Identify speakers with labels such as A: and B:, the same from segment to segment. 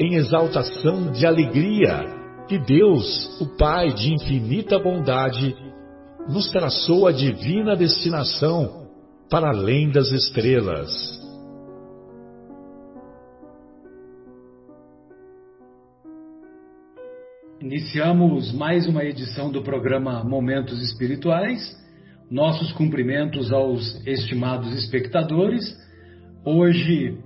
A: em exaltação de alegria que Deus, o Pai de infinita bondade, nos traçou a divina destinação para além das estrelas.
B: Iniciamos mais uma edição do programa Momentos Espirituais. Nossos cumprimentos aos estimados espectadores. Hoje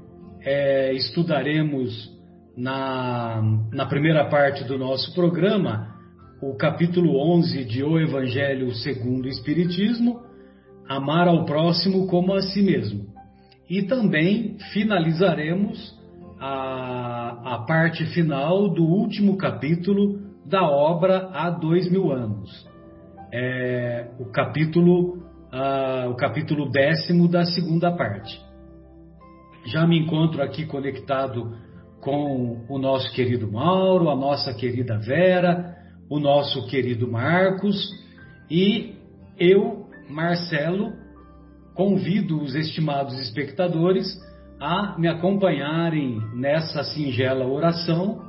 B: é, estudaremos na, na primeira parte do nosso programa o capítulo 11 de O Evangelho segundo o Espiritismo, Amar ao próximo como a si mesmo. E também finalizaremos a, a parte final do último capítulo da obra Há Dois Mil Anos. É, o capítulo uh, o capítulo décimo da segunda parte. Já me encontro aqui conectado com o nosso querido Mauro, a nossa querida Vera, o nosso querido Marcos e eu, Marcelo, convido os estimados espectadores a me acompanharem nessa singela oração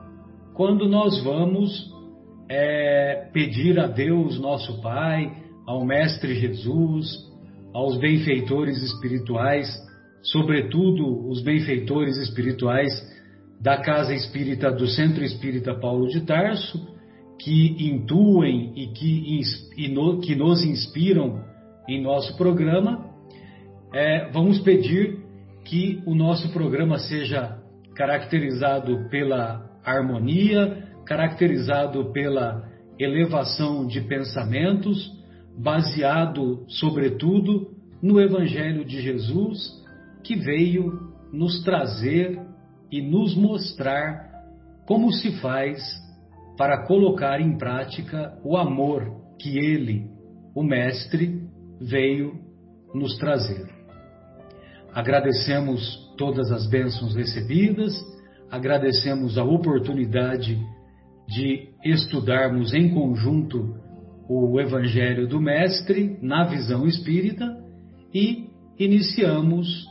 B: quando nós vamos é, pedir a Deus, nosso Pai, ao Mestre Jesus, aos benfeitores espirituais, sobretudo os benfeitores espirituais da Casa Espírita do Centro Espírita Paulo de Tarso, que intuem e que, e no, que nos inspiram em nosso programa. É, vamos pedir que o nosso programa seja caracterizado pela harmonia, caracterizado pela elevação de pensamentos, baseado, sobretudo, no Evangelho de Jesus, que veio nos trazer e nos mostrar como se faz para colocar em prática o amor que ele, o Mestre, veio nos trazer. Agradecemos todas as bênçãos recebidas, agradecemos a oportunidade de estudarmos em conjunto o Evangelho do Mestre na visão espírita e iniciamos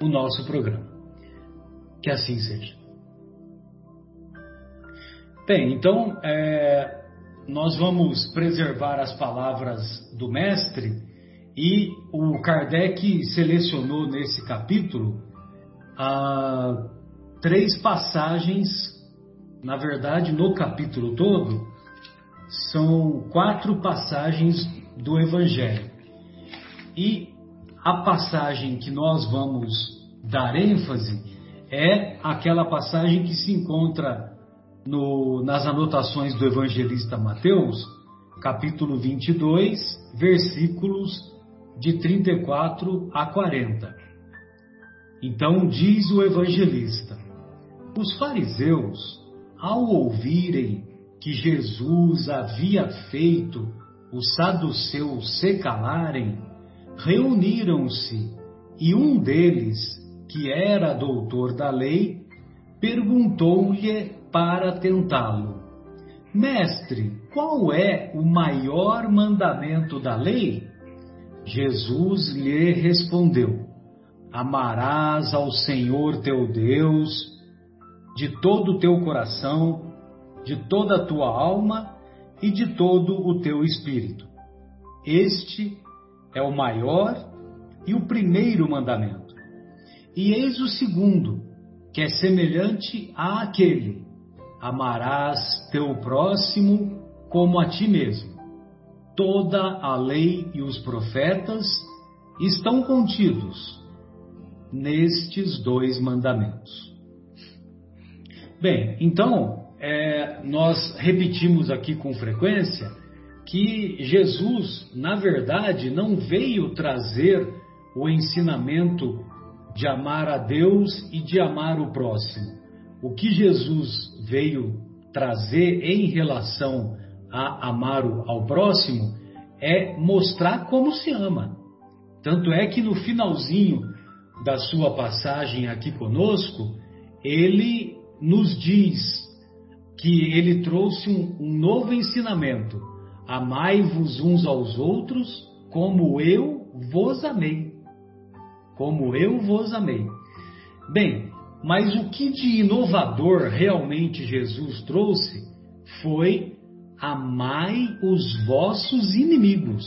B: o nosso programa. Que assim seja. Bem, então é, nós vamos preservar as palavras do Mestre e o Kardec selecionou nesse capítulo ah, três passagens, na verdade, no capítulo todo, são quatro passagens do Evangelho. E a passagem que nós vamos dar ênfase é aquela passagem que se encontra no, nas anotações do evangelista Mateus, capítulo 22, versículos de 34 a 40. Então diz o evangelista: Os fariseus, ao ouvirem que Jesus havia feito os saduceus se calarem, reuniram-se e um deles, que era doutor da lei, perguntou-lhe para tentá-lo: Mestre, qual é o maior mandamento da lei? Jesus lhe respondeu: Amarás ao Senhor teu Deus de todo o teu coração, de toda a tua alma e de todo o teu espírito. Este é o maior e o primeiro mandamento. E eis o segundo, que é semelhante àquele: amarás teu próximo como a ti mesmo. Toda a lei e os profetas estão contidos nestes dois mandamentos. Bem, então, é, nós repetimos aqui com frequência que Jesus, na verdade, não veio trazer o ensinamento de amar a Deus e de amar o próximo. O que Jesus veio trazer em relação a amar ao próximo é mostrar como se ama. Tanto é que no finalzinho da sua passagem aqui conosco, ele nos diz que ele trouxe um, um novo ensinamento: amai-vos uns aos outros como eu vos amei. Como eu vos amei. Bem, mas o que de inovador realmente Jesus trouxe foi amai os vossos inimigos.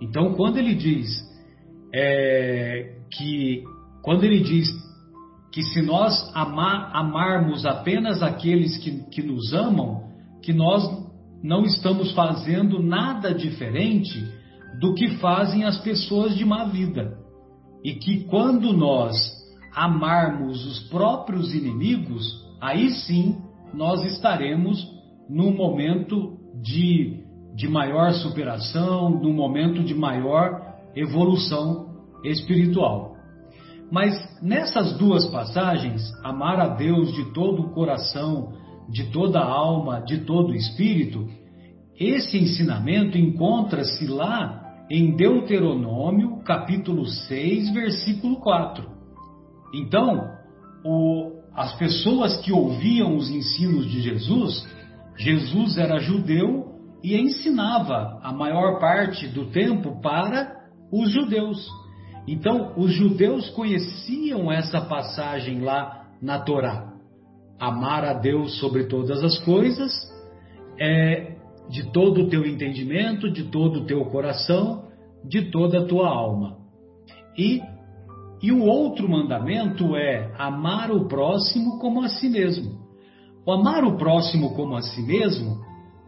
B: Então, quando ele diz é, que quando ele diz que se nós amar, amarmos apenas aqueles que, que nos amam, que nós não estamos fazendo nada diferente do que fazem as pessoas de má vida. E que quando nós amarmos os próprios inimigos, aí sim nós estaremos num momento de, de maior superação, num momento de maior evolução espiritual. Mas nessas duas passagens, amar a Deus de todo o coração, de toda a alma, de todo o espírito, esse ensinamento encontra-se lá em Deuteronômio, capítulo 6, versículo 4. Então, o, as pessoas que ouviam os ensinos de Jesus, Jesus era judeu e ensinava a maior parte do tempo para os judeus. Então, os judeus conheciam essa passagem lá na Torá. Amar a Deus sobre todas as coisas, é, de todo o teu entendimento, de todo o teu coração, de toda a tua alma. E, e o outro mandamento é amar o próximo como a si mesmo. O amar o próximo como a si mesmo,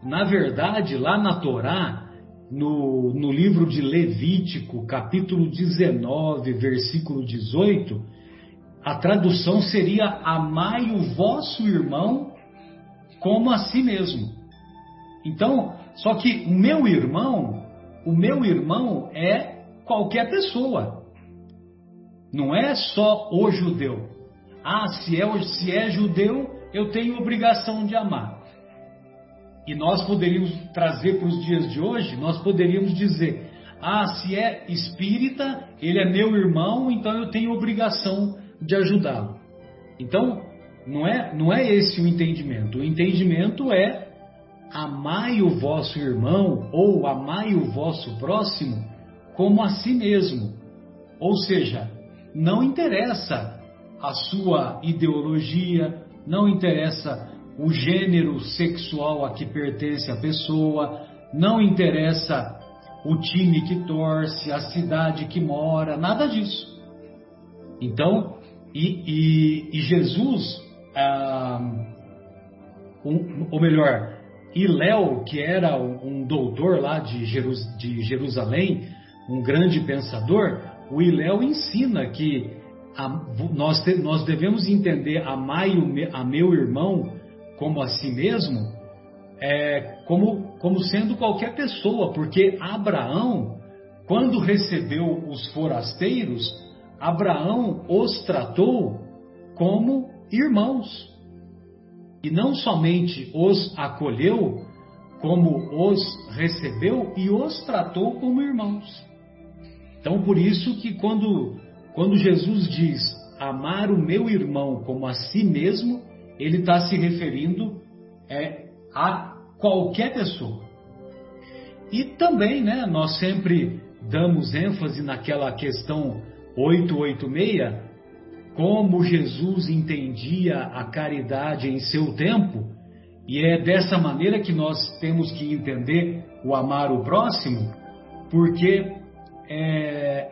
B: na verdade, lá na Torá, no, no livro de Levítico, capítulo 19, versículo 18, a tradução seria: Amai o vosso irmão como a si mesmo. Então, só que o meu irmão, o meu irmão é qualquer pessoa. Não é só o judeu. Ah, se é, se é judeu, eu tenho obrigação de amar. E nós poderíamos trazer para os dias de hoje, nós poderíamos dizer: ah, se é espírita, ele é meu irmão, então eu tenho obrigação de ajudá-lo. Então, não é, não é esse o entendimento. O entendimento é amai o vosso irmão ou amai o vosso próximo como a si mesmo. Ou seja, não interessa a sua ideologia, não interessa o gênero sexual a que pertence a pessoa, não interessa o time que torce, a cidade que mora, nada disso. Então, e, e, e Jesus, ah, um, ou melhor, Iléu, que era um doutor lá de, Jerus, de Jerusalém, um grande pensador, o Iléu ensina que a, nós, te, nós devemos entender amai a meu irmão como a si mesmo, é, como, como sendo qualquer pessoa, porque Abraão, quando recebeu os forasteiros, Abraão os tratou como irmãos. E não somente os acolheu, como os recebeu e os tratou como irmãos. Então, por isso que quando, quando Jesus diz amar o meu irmão como a si mesmo, ele está se referindo é, a qualquer pessoa. E também, né, nós sempre damos ênfase naquela questão 886, como Jesus entendia a caridade em seu tempo, e é dessa maneira que nós temos que entender o amar o próximo, porque é,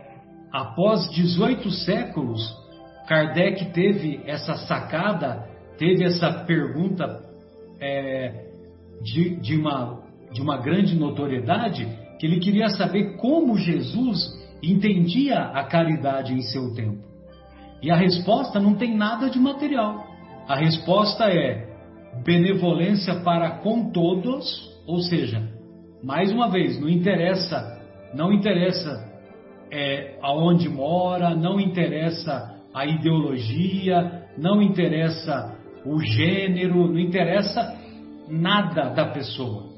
B: após 18 séculos, Kardec teve essa sacada teve essa pergunta é, de, de, uma, de uma grande notoriedade que ele queria saber como Jesus entendia a caridade em seu tempo. E a resposta não tem nada de material. A resposta é benevolência para com todos, ou seja, mais uma vez, não interessa, não interessa é, aonde mora, não interessa a ideologia, não interessa o gênero, não interessa nada da pessoa.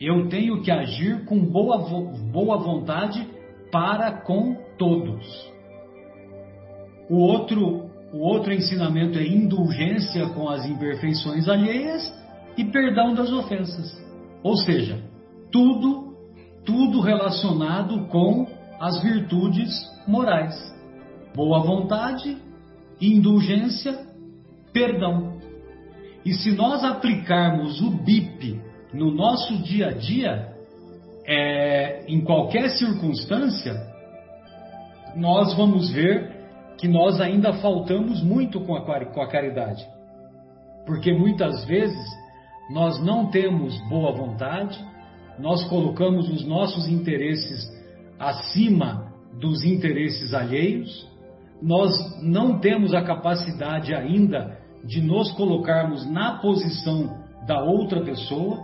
B: Eu tenho que agir com boa, boa vontade para com todos. O outro, o outro ensinamento é indulgência com as imperfeições alheias e perdão das ofensas. Ou seja, tudo, tudo relacionado com as virtudes morais. Boa vontade, indulgência, perdão. E se nós aplicarmos o BIP no nosso dia a dia, é, em qualquer circunstância, nós vamos ver que nós ainda faltamos muito com a, com a caridade. Porque muitas vezes nós não temos boa vontade, nós colocamos os nossos interesses acima dos interesses alheios, nós não temos a capacidade ainda de nos colocarmos na posição da outra pessoa,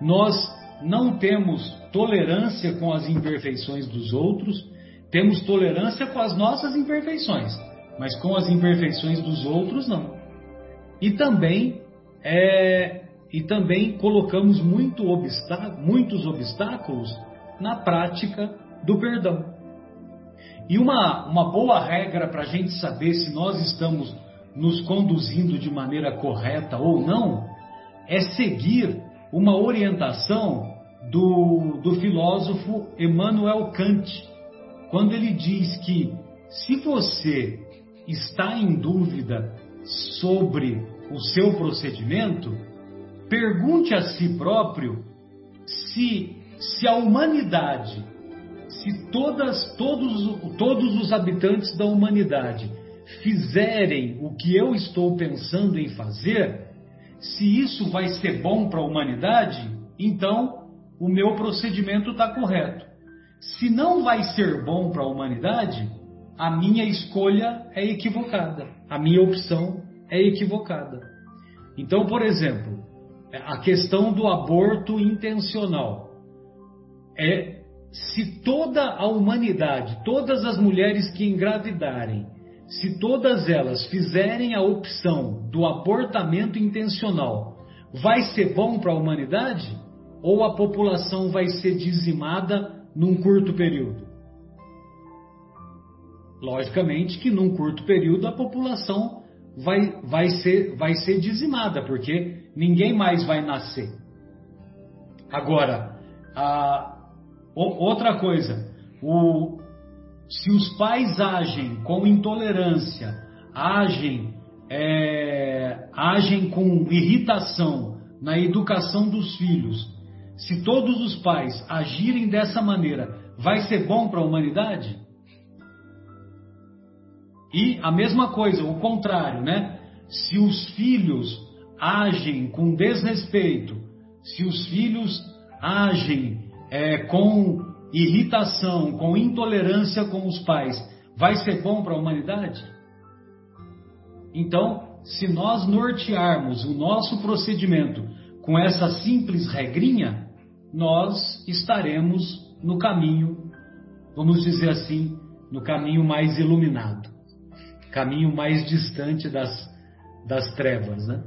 B: nós não temos tolerância com as imperfeições dos outros, temos tolerância com as nossas imperfeições, mas com as imperfeições dos outros não. E também é, e também colocamos muito obstá muitos obstáculos na prática do perdão. E uma, uma boa regra para a gente saber se nós estamos nos conduzindo de maneira correta ou não é seguir uma orientação do, do filósofo Emmanuel Kant, quando ele diz que se você está em dúvida sobre o seu procedimento, pergunte a si próprio se, se a humanidade se todas, todos, todos os habitantes da humanidade fizerem o que eu estou pensando em fazer, se isso vai ser bom para a humanidade, então o meu procedimento está correto. Se não vai ser bom para a humanidade, a minha escolha é equivocada, a minha opção é equivocada. Então, por exemplo, a questão do aborto intencional é se toda a humanidade, todas as mulheres que engravidarem, se todas elas fizerem a opção do abortamento intencional, vai ser bom para a humanidade? Ou a população vai ser dizimada num curto período? Logicamente que num curto período a população vai, vai, ser, vai ser dizimada, porque ninguém mais vai nascer. Agora, a, Outra coisa, o, se os pais agem com intolerância, agem, é, agem com irritação na educação dos filhos, se todos os pais agirem dessa maneira, vai ser bom para a humanidade? E a mesma coisa, o contrário, né? Se os filhos agem com desrespeito, se os filhos agem é, com irritação, com intolerância com os pais, vai ser bom para a humanidade? Então, se nós nortearmos o nosso procedimento com essa simples regrinha, nós estaremos no caminho, vamos dizer assim, no caminho mais iluminado, caminho mais distante das, das trevas, né?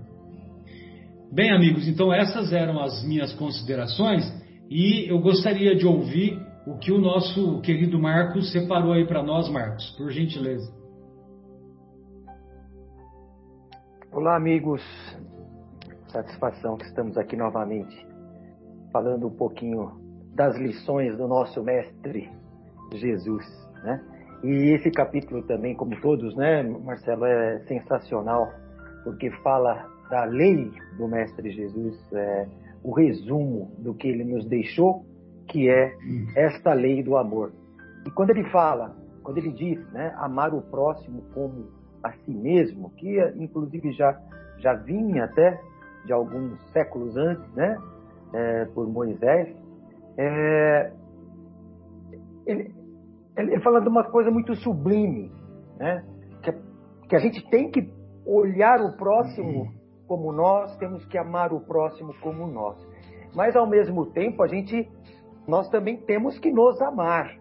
B: Bem, amigos, então essas eram as minhas considerações. E eu gostaria de ouvir o que o nosso querido Marcos separou aí para nós, Marcos, por gentileza.
C: Olá, amigos. Satisfação que estamos aqui novamente falando um pouquinho das lições do nosso mestre Jesus, né? E esse capítulo também, como todos, né, Marcelo, é sensacional porque fala da lei do mestre Jesus. É, o resumo do que ele nos deixou, que é esta lei do amor. E quando ele fala, quando ele diz, né, amar o próximo como a si mesmo, que inclusive já já vinha até de alguns séculos antes, né? É, por Moisés. É, ele, ele fala de uma coisa muito sublime, né? Que, que a gente tem que olhar o próximo como nós, temos que amar o próximo como nós. Mas ao mesmo tempo, a gente nós também temos que nos amar.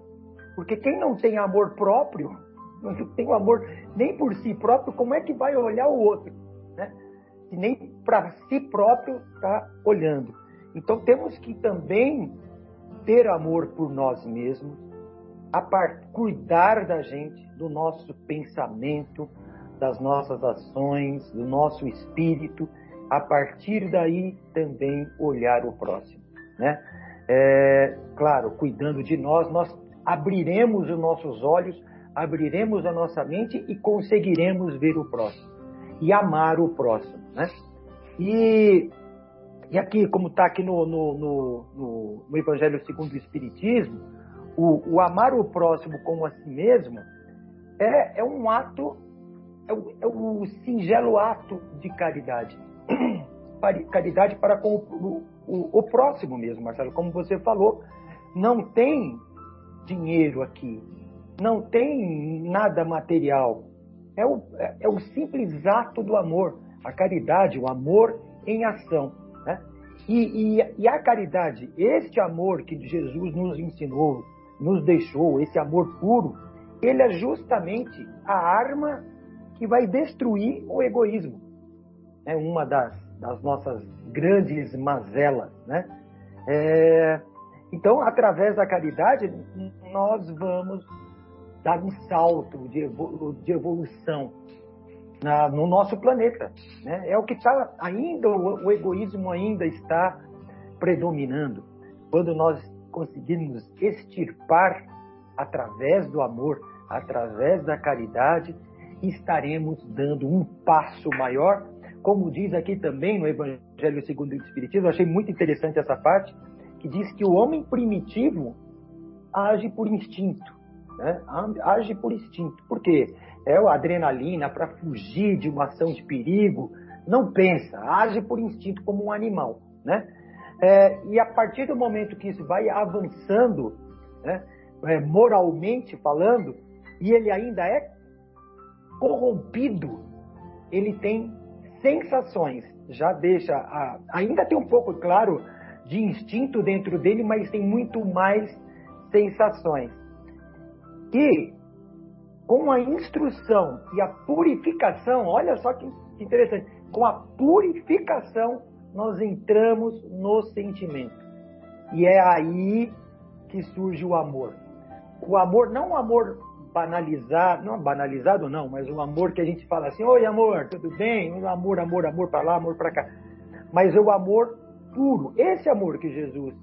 C: Porque quem não tem amor próprio, não tem o amor nem por si próprio, como é que vai olhar o outro? Né? Se nem para si próprio está olhando. Então temos que também ter amor por nós mesmos, a part... cuidar da gente, do nosso pensamento, das nossas ações, do nosso espírito, a partir daí também olhar o próximo, né? É, claro, cuidando de nós, nós abriremos os nossos olhos, abriremos a nossa mente e conseguiremos ver o próximo e amar o próximo, né? E, e aqui, como está aqui no, no, no, no, Evangelho segundo o Espiritismo, o, o, amar o próximo como a si mesmo é, é um ato, é o, é o singelo ato de caridade. caridade para com o, o, o próximo mesmo, Marcelo. Como você falou, não tem dinheiro aqui, não tem nada material. É o, é, é o simples ato do amor, a caridade, o amor em ação. Né? E, e, e, a caridade, este amor que Jesus nos ensinou, nos deixou, esse amor puro, ele é justamente a arma que vai destruir o egoísmo. É uma das, das nossas grandes mazelas. Né? É, então, através da caridade, nós vamos dar um salto de, evolução na, no nosso planeta. Né? É o que está ainda, o, o egoísmo ainda está predominando. Quando nós conseguirmos extirpar através do amor, através da caridade, estaremos dando um passo maior. Como diz aqui também no Evangelho segundo o Espiritismo, achei muito interessante essa parte, que diz que o homem primitivo age por instinto. Né? Age por instinto. Por quê? É a adrenalina para fugir de uma ação de perigo. Não pensa, age por instinto como um animal. Né? É, e a partir do momento que isso vai avançando, né, é, moralmente falando, e ele ainda é corrompido, ele tem sensações. Já deixa, a, ainda tem um pouco, claro, de instinto dentro dele, mas tem muito mais sensações. E com a instrução e a purificação, olha só que interessante, com a purificação nós entramos no sentimento. E é aí que surge o amor. O amor, não o amor banalizado, não banalizado não, mas o amor que a gente fala assim, oi amor, tudo bem? Amor, amor, amor para lá, amor para cá. Mas o amor puro, esse amor que Jesus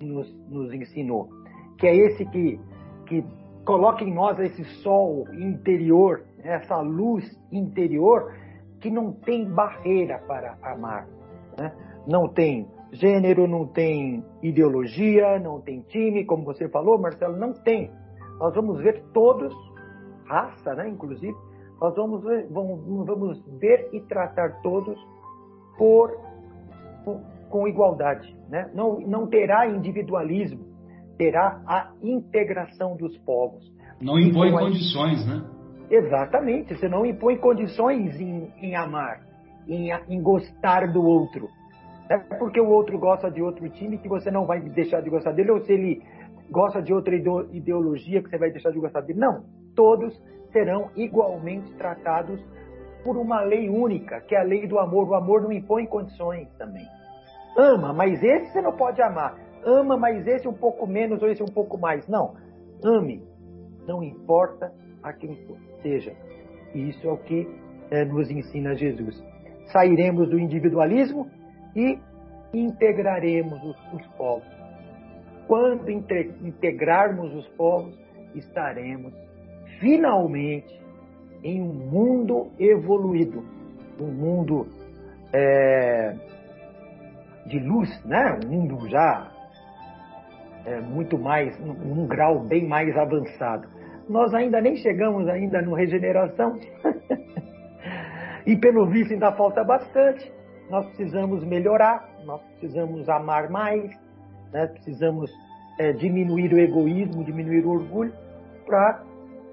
C: nos, nos ensinou, que é esse que, que coloca em nós esse sol interior, essa luz interior, que não tem barreira para amar. Né? Não tem gênero, não tem ideologia, não tem time, como você falou, Marcelo, não tem. Nós vamos ver todos, raça, né, inclusive, nós vamos ver, vamos, vamos ver e tratar todos por, por com igualdade. Né? Não, não terá individualismo, terá a integração dos povos.
B: Não impõe então, condições, né?
C: Exatamente, você não impõe condições em, em amar, em, em gostar do outro. É porque o outro gosta de outro time que você não vai deixar de gostar dele, ou se ele gosta de outra ideologia que você vai deixar de gostar dele. Não, todos serão igualmente tratados por uma lei única, que é a lei do amor. O amor não impõe condições também. Ama, mas esse você não pode amar. Ama, mas esse um pouco menos ou esse um pouco mais. Não. Ame. Não importa a quem seja. E isso é o que é, nos ensina Jesus. Sairemos do individualismo e integraremos os, os povos. Quando integrarmos os povos, estaremos finalmente em um mundo evoluído, um mundo é, de luz, né? Um mundo já é, muito mais, num, grau bem mais avançado. Nós ainda nem chegamos ainda no regeneração e pelo visto ainda falta bastante, nós precisamos melhorar, nós precisamos amar mais, né? precisamos é, diminuir o egoísmo, diminuir o orgulho, para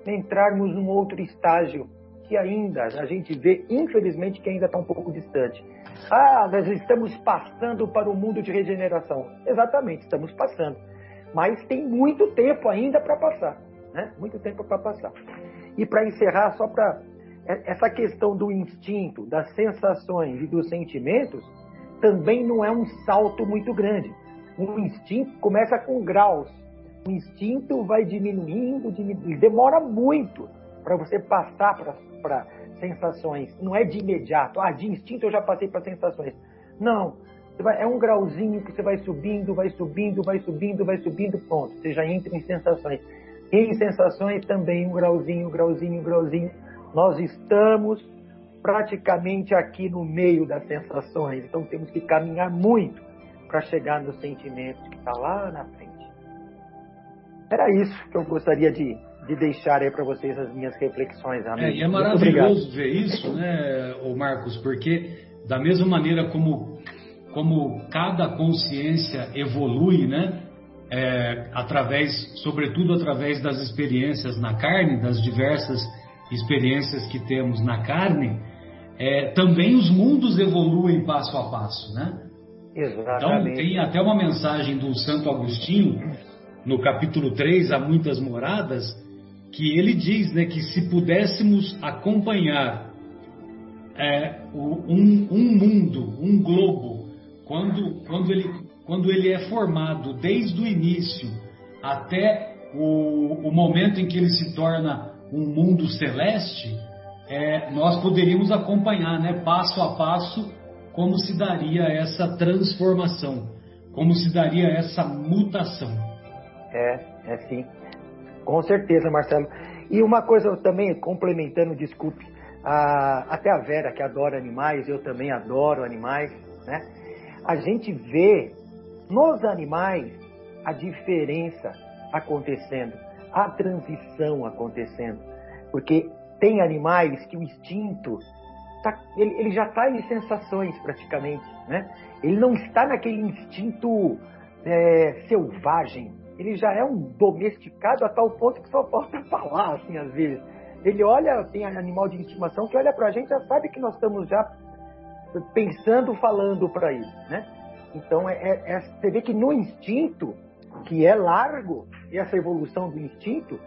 C: entrarmos num outro estágio que ainda a gente vê, infelizmente, que ainda está um pouco distante. Ah, nós estamos passando para o mundo de regeneração. Exatamente, estamos passando. Mas tem muito tempo ainda para passar. Né? Muito tempo para passar. E para encerrar, só para. É, essa questão do instinto, das sensações e dos sentimentos também não é um salto muito grande. Um instinto começa com graus. O instinto vai diminuindo, diminuindo demora muito para você passar para sensações. Não é de imediato. Ah, de instinto eu já passei para sensações. Não. Vai, é um grauzinho que você vai subindo, vai subindo, vai subindo, vai subindo, pronto. Você já entra em sensações. Em sensações também um grauzinho, grauzinho, grauzinho. Nós estamos praticamente aqui no meio das sensações. Então temos que caminhar muito para chegar nos sentimentos que está lá na frente. Era isso que eu gostaria de de deixar aí para vocês as minhas reflexões, amigo.
B: É, e é maravilhoso ver isso, né, o Marcos, porque da mesma maneira como, como cada consciência evolui, né, é, através, sobretudo através das experiências na carne, das diversas experiências que temos na carne, é, também os mundos evoluem passo a passo, né?
C: Exatamente.
B: Então tem até uma mensagem do Santo Agostinho no capítulo 3, Há Muitas Moradas, que ele diz né, que se pudéssemos acompanhar é, um, um, mundo, um globo, quando, quando, ele, quando ele é formado desde o início até o, o momento em que ele se torna um mundo celeste, é, nós poderíamos acompanhar né, passo a passo como se daria essa transformação, como se daria essa mutação.
C: É, é sim. Com certeza, Marcelo. E uma coisa também, complementando, desculpe, a, até a Vera, que adora animais, eu também adoro animais, né? A gente vê nos animais a diferença acontecendo, a transição acontecendo. Porque tem animais que o instinto, tá, ele, ele já está em sensações praticamente, né? Ele não está naquele instinto é, selvagem, ele já é um domesticado a tal ponto que só falta falar, assim, às vezes. Ele olha, tem animal de estimação que olha para a gente já sabe que nós estamos já pensando, falando para ele, né? Então, é, é, é, você vê que no instinto, que é largo, essa evolução do instinto,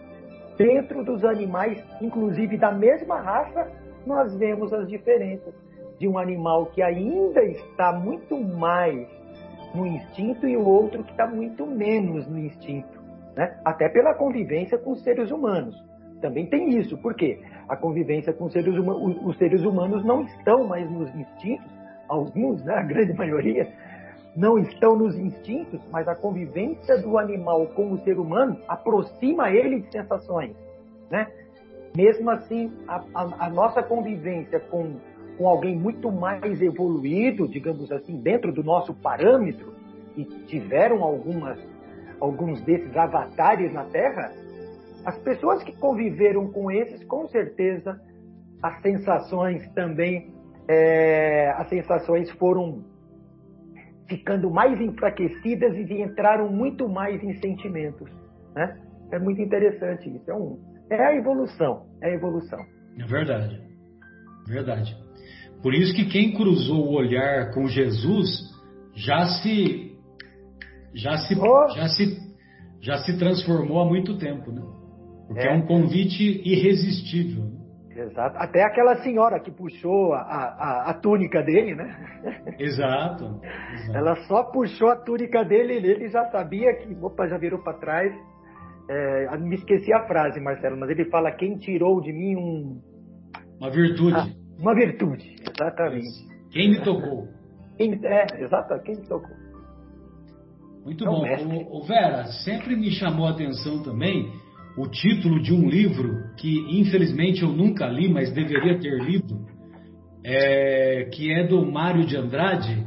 C: dentro dos animais, inclusive da mesma raça, nós vemos as diferenças de um animal que ainda está muito mais no instinto e o outro que está muito menos no instinto. Né? Até pela convivência com os seres humanos. Também tem isso, por quê? A convivência com os seres humanos, os seres humanos não estão mais nos instintos, alguns, né, a grande maioria, não estão nos instintos, mas a convivência do animal com o ser humano aproxima ele de sensações. Né? Mesmo assim, a, a, a nossa convivência com com alguém muito mais evoluído, digamos assim, dentro do nosso parâmetro, e tiveram algumas, alguns desses avatares na Terra, as pessoas que conviveram com esses, com certeza, as sensações também, é, as sensações foram ficando mais enfraquecidas e entraram muito mais em sentimentos. Né? É muito interessante isso. É, um, é a evolução. É a evolução.
B: É verdade. Verdade. Por isso que quem cruzou o olhar com Jesus já se já se oh. já se já se transformou há muito tempo, né? Porque é, é um convite irresistível.
C: Exato. Até aquela senhora que puxou a, a, a túnica dele, né?
B: Exato,
C: exato, Ela só puxou a túnica dele e ele já sabia que, opa, já virou para trás. É, me esqueci a frase, Marcelo, mas ele fala: quem tirou de mim um.
B: Uma virtude. Ah,
C: uma virtude, exatamente.
B: Quem me tocou?
C: Quem, é, exato, quem me tocou.
B: Muito é bom. O, o Vera, sempre me chamou a atenção também o título de um livro que infelizmente eu nunca li, mas deveria ter lido, é, que é do Mário de Andrade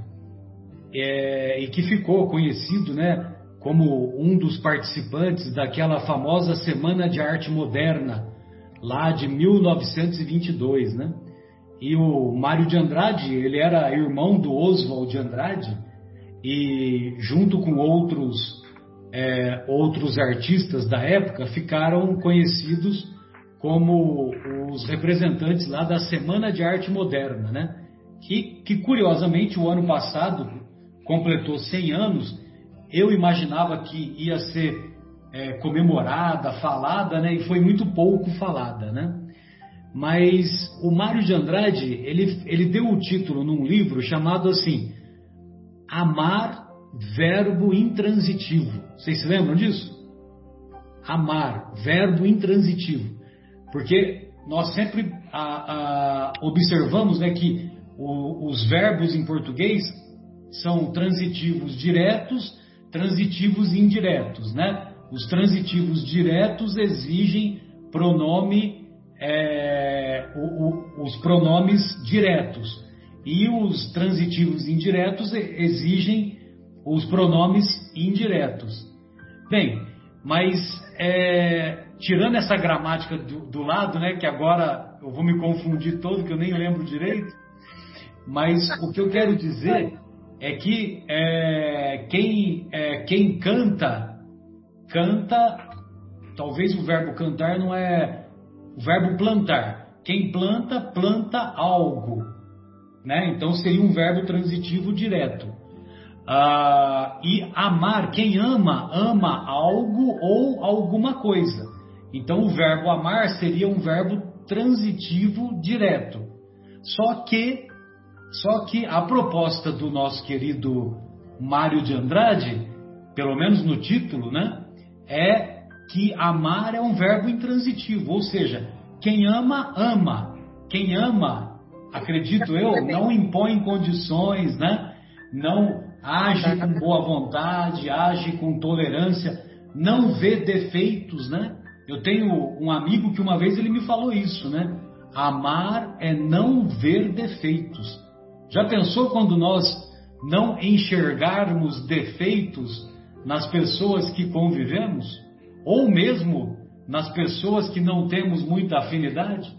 B: é, e que ficou conhecido, né, como um dos participantes daquela famosa Semana de Arte Moderna lá de 1922, né? E o Mário de Andrade, ele era irmão do Oswald de Andrade, e junto com outros, é, outros artistas da época, ficaram conhecidos como os representantes lá da Semana de Arte Moderna, né? Que, que curiosamente o ano passado completou 100 anos. Eu imaginava que ia ser é, comemorada, falada, né? E foi muito pouco falada, né? Mas o Mário de Andrade, ele, ele deu o título num livro chamado assim, Amar, verbo intransitivo. Vocês se lembram disso? Amar, verbo intransitivo. Porque nós sempre a, a, observamos né, que o, os verbos em português são transitivos diretos, transitivos indiretos. Né? Os transitivos diretos exigem pronome, é, o, o, os pronomes diretos. E os transitivos indiretos exigem os pronomes indiretos. Bem, mas é, tirando essa gramática do, do, lado, né, que agora eu vou me confundir todo, que eu nem lembro direito, mas o que eu quero dizer é que é, quem, é, quem canta, canta, talvez o verbo cantar não é o verbo plantar. Quem planta, planta algo. Né? Então seria um verbo transitivo direto. Ah, e amar, quem ama, ama algo ou alguma coisa. Então o verbo amar seria um verbo transitivo direto. Só que só que a proposta do nosso querido Mário de Andrade, pelo menos no título, né, é que amar é um verbo intransitivo, ou seja, quem ama, ama. Quem ama, acredito eu, não impõe condições, né? Não age com boa vontade, age com tolerância, não vê defeitos, né? Eu tenho um amigo que uma vez ele me falou isso, né? Amar é não ver defeitos. Já pensou quando nós não enxergarmos defeitos nas pessoas que convivemos? Ou mesmo nas pessoas que não temos muita afinidade?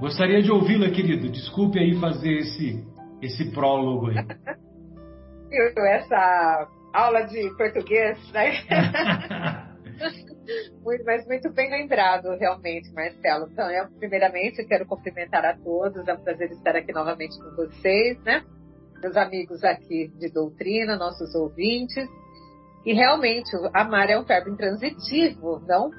B: Gostaria de ouvi-la, querido. Desculpe aí fazer esse, esse prólogo aí.
D: Essa aula de português, né? muito, mas muito bem lembrado, realmente, Marcelo. Então, eu, primeiramente, quero cumprimentar a todos. É um prazer estar aqui novamente com vocês, né? Meus amigos aqui de doutrina, nossos ouvintes. E realmente, amar é um verbo intransitivo, não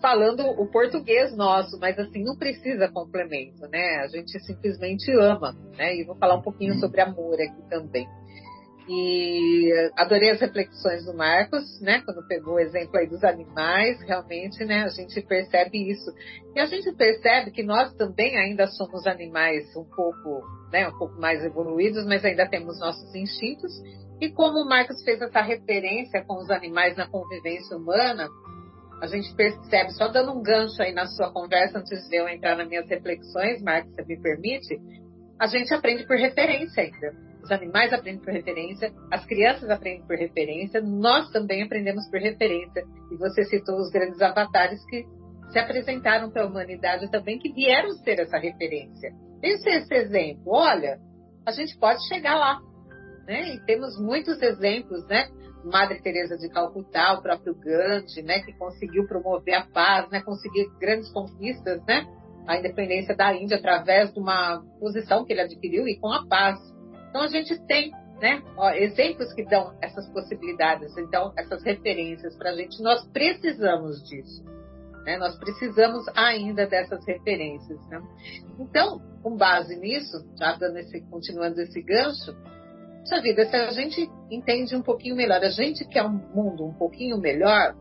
D: falando o português nosso, mas assim, não precisa complemento, né? A gente simplesmente ama, né? E vou falar um pouquinho sobre amor aqui também. E adorei as reflexões do Marcos, né? Quando pegou o exemplo aí dos animais, realmente, né? A gente percebe isso. E a gente percebe que nós também ainda somos animais um pouco, né? Um pouco mais evoluídos, mas ainda temos nossos instintos. E como o Marcos fez essa referência com os animais na convivência humana, a gente percebe, só dando um gancho aí na sua conversa, antes de eu entrar nas minhas reflexões, Marcos, se me permite, a gente aprende por referência ainda os animais aprendem por referência, as crianças aprendem por referência, nós também aprendemos por referência. E você citou os grandes avatares que se apresentaram para a humanidade também, que vieram ser essa referência. Pense esse exemplo. Olha, a gente pode chegar lá. Né? E temos muitos exemplos, né? Madre Teresa de Calcutá, o próprio Gandhi, né, que conseguiu promover a paz, né, conseguir grandes conquistas, né, a independência da Índia através de uma posição que ele adquiriu e com a paz. Então a gente tem né, exemplos que dão essas possibilidades, então essas referências para a gente. Nós precisamos disso. Né? Nós precisamos ainda dessas referências. Né? Então, com base nisso, já dando esse, continuando esse gancho, puxa vida, se a gente entende um pouquinho melhor, a gente quer um mundo um pouquinho melhor,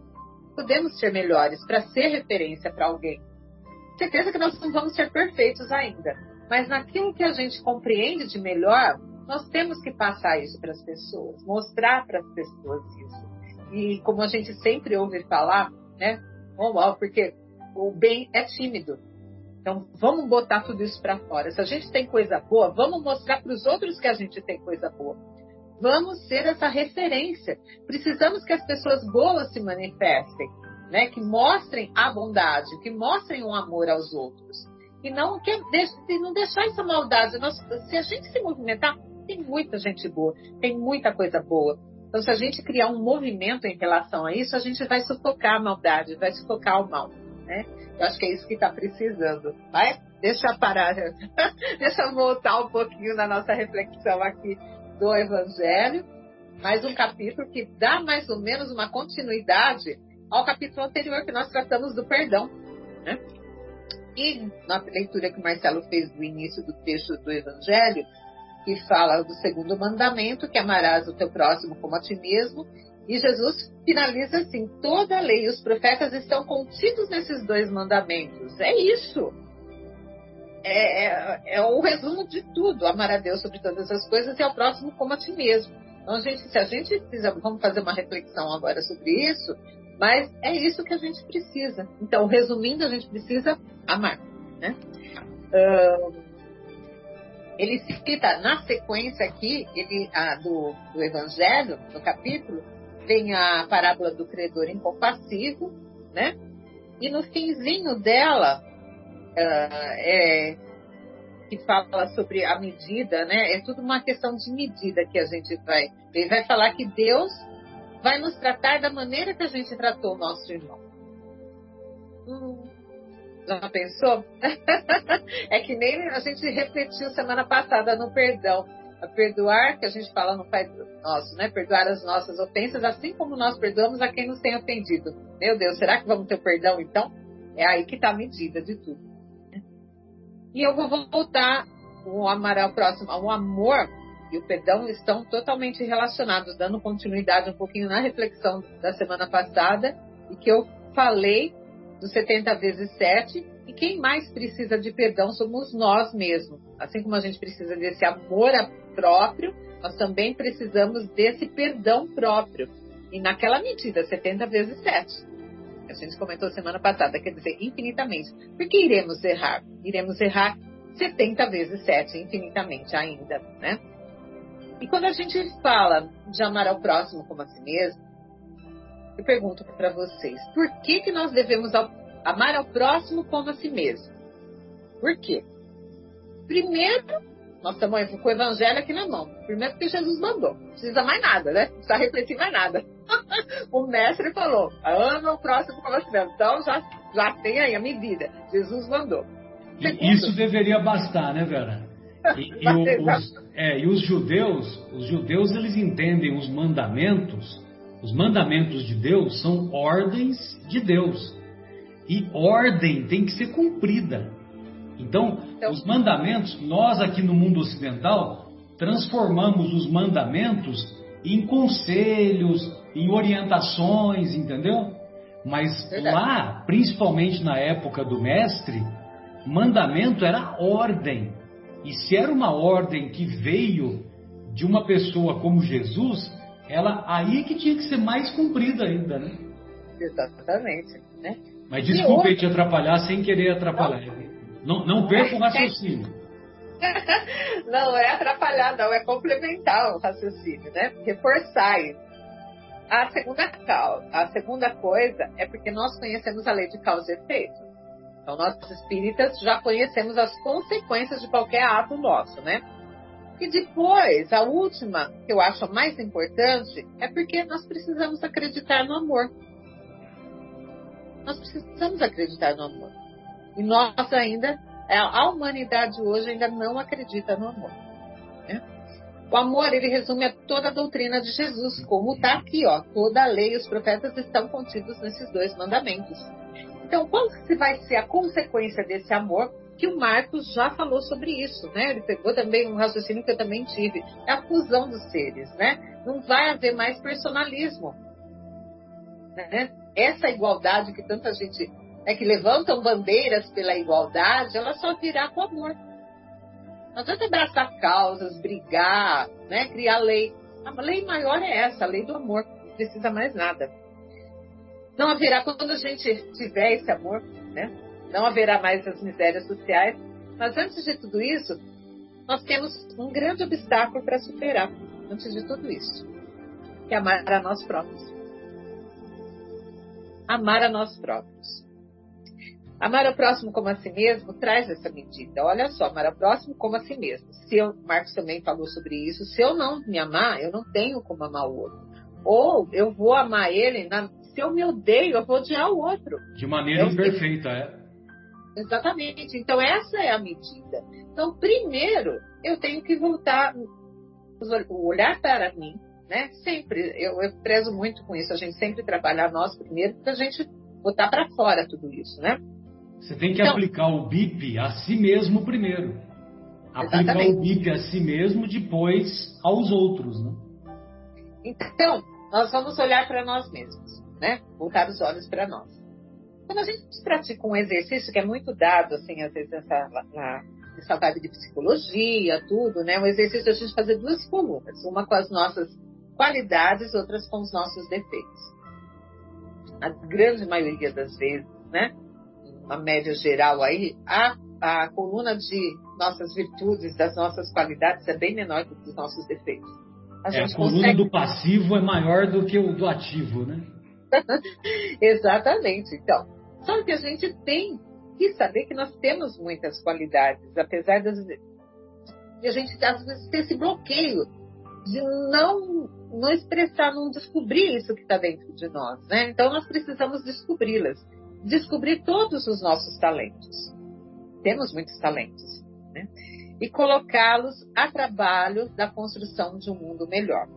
D: podemos ser melhores para ser referência para alguém. Certeza que nós não vamos ser perfeitos ainda, mas naquilo que a gente compreende de melhor, nós temos que passar isso para as pessoas, mostrar para as pessoas isso. E como a gente sempre ouve falar, né? Oh, porque o bem é tímido. Então, vamos botar tudo isso para fora. Se a gente tem coisa boa, vamos mostrar para os outros que a gente tem coisa boa. Vamos ser essa referência. Precisamos que as pessoas boas se manifestem, né? Que mostrem a bondade, que mostrem o amor aos outros. e não, quer, e não deixar essa maldade. Nós, se a gente se movimentar, tem muita gente boa, tem muita coisa boa. Então, se a gente criar um movimento em relação a isso, a gente vai sufocar a maldade, vai sufocar o mal. Né? Eu acho que é isso que está precisando. Vai? Deixa parar, deixa eu voltar um pouquinho na nossa reflexão aqui do Evangelho. Mais um capítulo que dá mais ou menos uma continuidade ao capítulo anterior que nós tratamos do perdão. Né? E na leitura que o Marcelo fez do início do texto do Evangelho, que fala do segundo mandamento, que amarás o teu próximo como a ti mesmo, e Jesus finaliza assim: toda a lei e os profetas estão contidos nesses dois mandamentos. É isso. É, é, é, o resumo de tudo: amar a Deus sobre todas as coisas e ao próximo como a ti mesmo. Então, gente, se a gente precisa, vamos fazer uma reflexão agora sobre isso, mas é isso que a gente precisa. Então, resumindo, a gente precisa amar. Né? Uh, ele cita na sequência aqui ele, ah, do, do Evangelho, no capítulo, tem a parábola do credor incompassivo, né? E no finzinho dela, uh, é, que fala sobre a medida, né? É tudo uma questão de medida que a gente vai. Ele vai falar que Deus vai nos tratar da maneira que a gente tratou o nosso irmão. Hum, já pensou? é que nem a gente refletiu semana passada no perdão. A perdoar, que a gente fala no Pai Nosso, né? Perdoar as nossas ofensas, assim como nós perdoamos a quem nos tem ofendido. Meu Deus, será que vamos ter perdão então? É aí que está a medida de tudo. E eu vou voltar o amar ao próximo. O amor e o perdão estão totalmente relacionados, dando continuidade um pouquinho na reflexão da semana passada e que eu falei dos 70 vezes 7. E quem mais precisa de perdão somos nós mesmos. Assim como a gente precisa desse amor próprio, nós também precisamos desse perdão próprio. E naquela medida, 70 vezes 7. A gente comentou semana passada, quer dizer, infinitamente. Porque iremos errar. Iremos errar 70 vezes 7, infinitamente ainda, né? E quando a gente fala de amar ao próximo como a si mesmo, eu pergunto para vocês, por que, que nós devemos amar ao próximo como a si mesmo? Por quê? Primeiro, nós estamos com o evangelho aqui na mão. Primeiro porque Jesus mandou. Não precisa mais nada, né? Não precisa refletir mais nada. o mestre falou, ama o próximo como a si mesmo. Então já, já tem aí a medida. Jesus mandou.
B: Segundo, Isso deveria bastar, né, Vera? E, e, os, é, e os judeus, os judeus eles entendem os mandamentos, os mandamentos de Deus são ordens de Deus. E ordem tem que ser cumprida. Então, então, os mandamentos, nós aqui no mundo ocidental, transformamos os mandamentos em conselhos, em orientações, entendeu? Mas Verdade. lá, principalmente na época do mestre, mandamento era ordem. E se era uma ordem que veio de uma pessoa como Jesus, ela aí que tinha que ser mais cumprida ainda, né?
D: Exatamente, né?
B: Mas desculpe te atrapalhar sem querer atrapalhar. Não, não perca o raciocínio.
D: não é atrapalhar, não, é complementar o raciocínio, né? Reforçar isso. A segunda, a segunda coisa é porque nós conhecemos a lei de causa e efeito. Então, nós espíritas já conhecemos as consequências de qualquer ato nosso, né? E depois, a última, que eu acho a mais importante, é porque nós precisamos acreditar no amor. Nós precisamos acreditar no amor. E nós ainda, a humanidade hoje ainda não acredita no amor. Né? O amor, ele resume a toda a doutrina de Jesus, como está aqui, ó. Toda a lei e os profetas estão contidos nesses dois mandamentos. Então, qual que vai ser a consequência desse amor? Que o Marcos já falou sobre isso, né? Ele pegou também um raciocínio que eu também tive, é a fusão dos seres, né? Não vai haver mais personalismo, né? Essa igualdade que tanta gente é que levantam bandeiras pela igualdade, ela só virá com amor. Não adianta abraçar causas, brigar, né? Criar lei. A lei maior é essa, a lei do amor. Não precisa mais nada. Não haverá, quando a gente tiver esse amor, né? Não haverá mais as misérias sociais. Mas antes de tudo isso, nós temos um grande obstáculo para superar, antes de tudo isso, que é amar a nós próprios. Amar a nós próprios. Amar o próximo como a si mesmo traz essa medida. Olha só, amar o próximo como a si mesmo. Se eu, Marcos também falou sobre isso, se eu não me amar, eu não tenho como amar o outro. Ou eu vou amar ele, na, se eu me odeio, eu vou odiar o outro.
B: De maneira eu imperfeita, é.
D: Exatamente. Então, essa é a medida. Então, primeiro, eu tenho que voltar, o olhar para mim, né? Sempre, eu, eu prezo muito com isso, a gente sempre trabalhar nós primeiro, para a gente botar para fora tudo isso, né?
B: Você tem que então, aplicar o BIP a si mesmo primeiro. Aplicar exatamente. o BIP a si mesmo, depois aos outros, né?
D: Então, nós vamos olhar para nós mesmos, né? Voltar os olhos para nós. Quando a gente pratica um exercício que é muito dado, assim, às vezes nessa, na, nessa vibe de psicologia, tudo, né? Um exercício é a gente fazer duas colunas, uma com as nossas qualidades, outras com os nossos defeitos. A grande maioria das vezes, né? Uma média geral aí, a, a coluna de nossas virtudes, das nossas qualidades é bem menor do que dos nossos defeitos.
B: A, é, a coluna consegue... do passivo é maior do que o do ativo, né?
D: Exatamente. Então, só que a gente tem que saber que nós temos muitas qualidades, apesar das, de a gente às vezes ter esse bloqueio de não, não expressar, não descobrir isso que está dentro de nós. Né? Então nós precisamos descobri-las, descobrir todos os nossos talentos. Temos muitos talentos. Né? E colocá-los a trabalho da construção de um mundo melhor.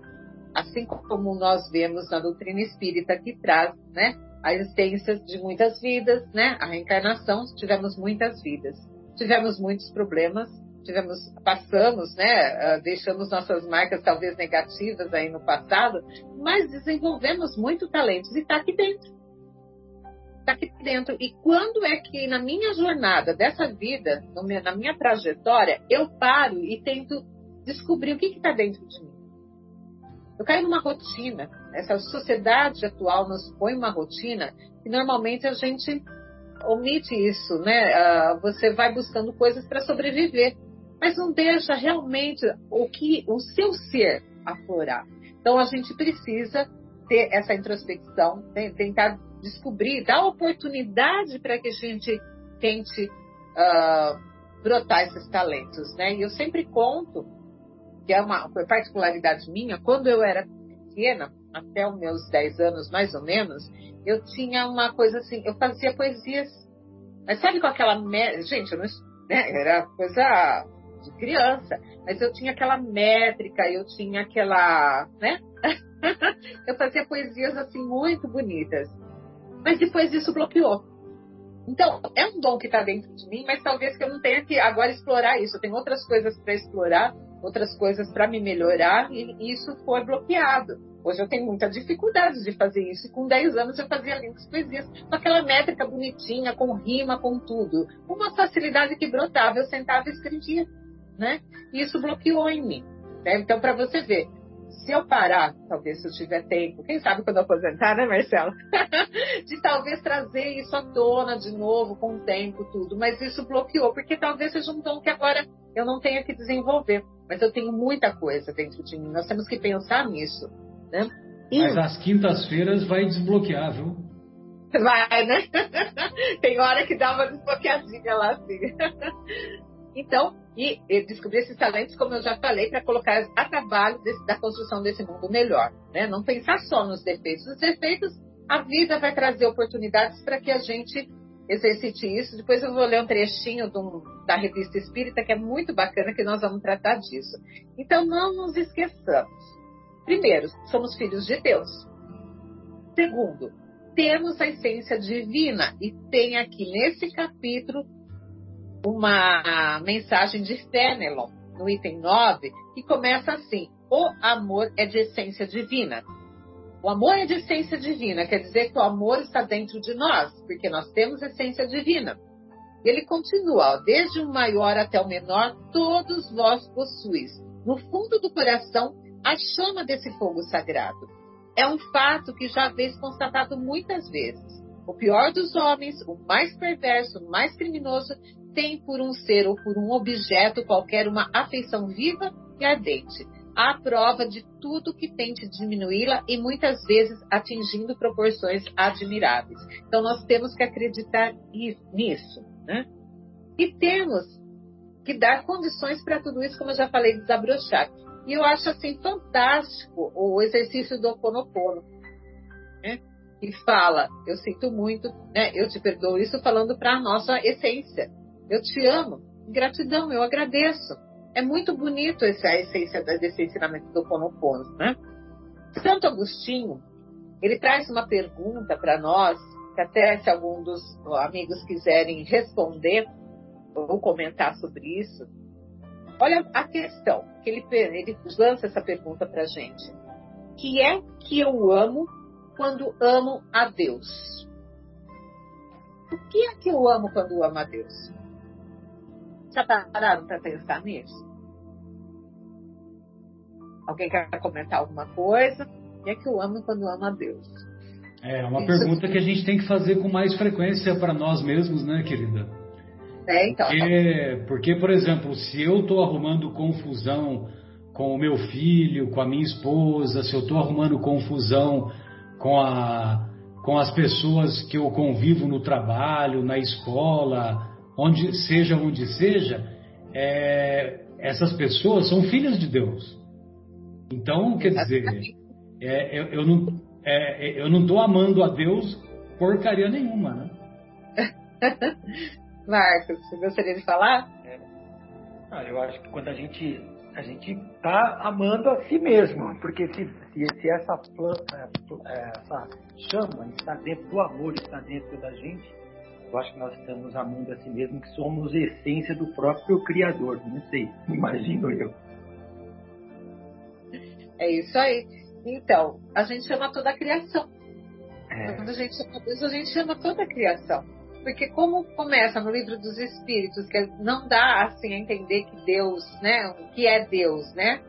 D: Assim como nós vemos na doutrina espírita que traz né, a existência de muitas vidas, né? A reencarnação, tivemos muitas vidas, tivemos muitos problemas, tivemos, passamos, né? Uh, deixamos nossas marcas talvez negativas aí no passado, mas desenvolvemos muito talentos e está aqui dentro. Está aqui dentro. E quando é que na minha jornada dessa vida, na minha trajetória, eu paro e tento descobrir o que está dentro de mim? Eu caio numa rotina. Essa sociedade atual nos põe uma rotina e normalmente a gente omite isso, né? Uh, você vai buscando coisas para sobreviver, mas não deixa realmente o que o seu ser aflorar. Então a gente precisa ter essa introspecção, né? tentar descobrir, dar oportunidade para que a gente tente uh, brotar esses talentos, né? E eu sempre conto que é uma particularidade minha, quando eu era pequena, até os meus 10 anos mais ou menos, eu tinha uma coisa assim, eu fazia poesias, mas sabe com aquela. Gente, eu não, né, era coisa de criança, mas eu tinha aquela métrica, eu tinha aquela. né? eu fazia poesias assim muito bonitas. Mas depois isso bloqueou. Então, é um dom que está dentro de mim, mas talvez que eu não tenha que agora explorar isso. Eu tenho outras coisas para explorar outras coisas para me melhorar e isso foi bloqueado. Hoje eu tenho muita dificuldade de fazer isso. E com 10 anos eu fazia lindas poesias com aquela métrica bonitinha, com rima, com tudo. Uma facilidade que brotava, eu sentava e escrevia. Né? E isso bloqueou em mim. Né? Então, para você ver, se eu parar, talvez se eu tiver tempo, quem sabe quando eu aposentar, né, Marcelo? de talvez trazer isso à tona de novo, com o tempo, tudo. Mas isso bloqueou, porque talvez seja um dom que agora eu não tenha que desenvolver. Mas eu tenho muita coisa dentro de mim. Nós temos que pensar nisso. Né?
B: E... Mas às quintas-feiras vai desbloquear, viu?
D: Vai, né? Tem hora que dá uma desbloqueadinha lá, assim. Então, e, e, descobrir esses talentos, como eu já falei, para colocar a trabalho desse, da construção desse mundo melhor. Né? Não pensar só nos defeitos. Os defeitos, a vida vai trazer oportunidades para que a gente exercite isso. Depois eu vou ler um trechinho um, da revista Espírita, que é muito bacana, que nós vamos tratar disso. Então, não nos esqueçamos. Primeiro, somos filhos de Deus. Segundo, temos a essência divina. E tem aqui nesse capítulo uma mensagem de Fenelon, no item 9, que começa assim: O amor é de essência divina. O amor é de essência divina, quer dizer que o amor está dentro de nós, porque nós temos essência divina. Ele continua, ó, desde o maior até o menor, todos vós possuis, no fundo do coração, a chama desse fogo sagrado. É um fato que já vês constatado muitas vezes. O pior dos homens, o mais perverso, o mais criminoso, tem por um ser ou por um objeto qualquer uma afeição viva e ardente. À prova de tudo que tente diminuí-la e muitas vezes atingindo proporções admiráveis. Então nós temos que acreditar nisso, né? E temos que dar condições para tudo isso, como eu já falei, desabrochar. E eu acho assim fantástico o exercício do Oponopono, né? Que fala, eu sinto muito, né? Eu te perdoo isso falando para a nossa essência. Eu te amo, gratidão, eu agradeço. É muito bonito essa essência desse ensinamento do Oponopono, né? Santo Agostinho, ele traz uma pergunta para nós, que até se algum dos amigos quiserem responder ou comentar sobre isso, Olha a questão, que ele, ele lança essa pergunta para a gente. Que é que eu amo quando amo a Deus? O que é que eu amo quando amo a Deus? Já pararam para pensar nisso? Alguém quer comentar alguma coisa? O que é que eu amo quando amo a Deus?
B: É uma Isso. pergunta que a gente tem que fazer com mais frequência para nós mesmos, né, querida?
D: É, então.
B: Porque, porque, por exemplo, se eu estou arrumando confusão com o meu filho, com a minha esposa, se eu estou arrumando confusão com, a, com as pessoas que eu convivo no trabalho, na escola, onde seja onde seja, é, essas pessoas são filhas de Deus. Então, quer dizer, é, eu, eu, não é, eu não estou amando a Deus porcaria nenhuma, né?
D: Marcos, você gostaria de falar? É.
C: Ah, eu acho que quando a gente a gente está amando a si mesmo, porque se, se, se essa, planta, é, essa chama está dentro do amor, está dentro da gente, eu acho que nós estamos amando a si mesmo, que somos essência do próprio Criador. Não sei, imagino eu.
D: É isso aí. Então, a gente chama toda a criação. É. Quando a gente chama Deus, a gente chama toda a criação. Porque como começa no livro dos Espíritos, que não dá assim a entender que Deus, né, o que é Deus, né?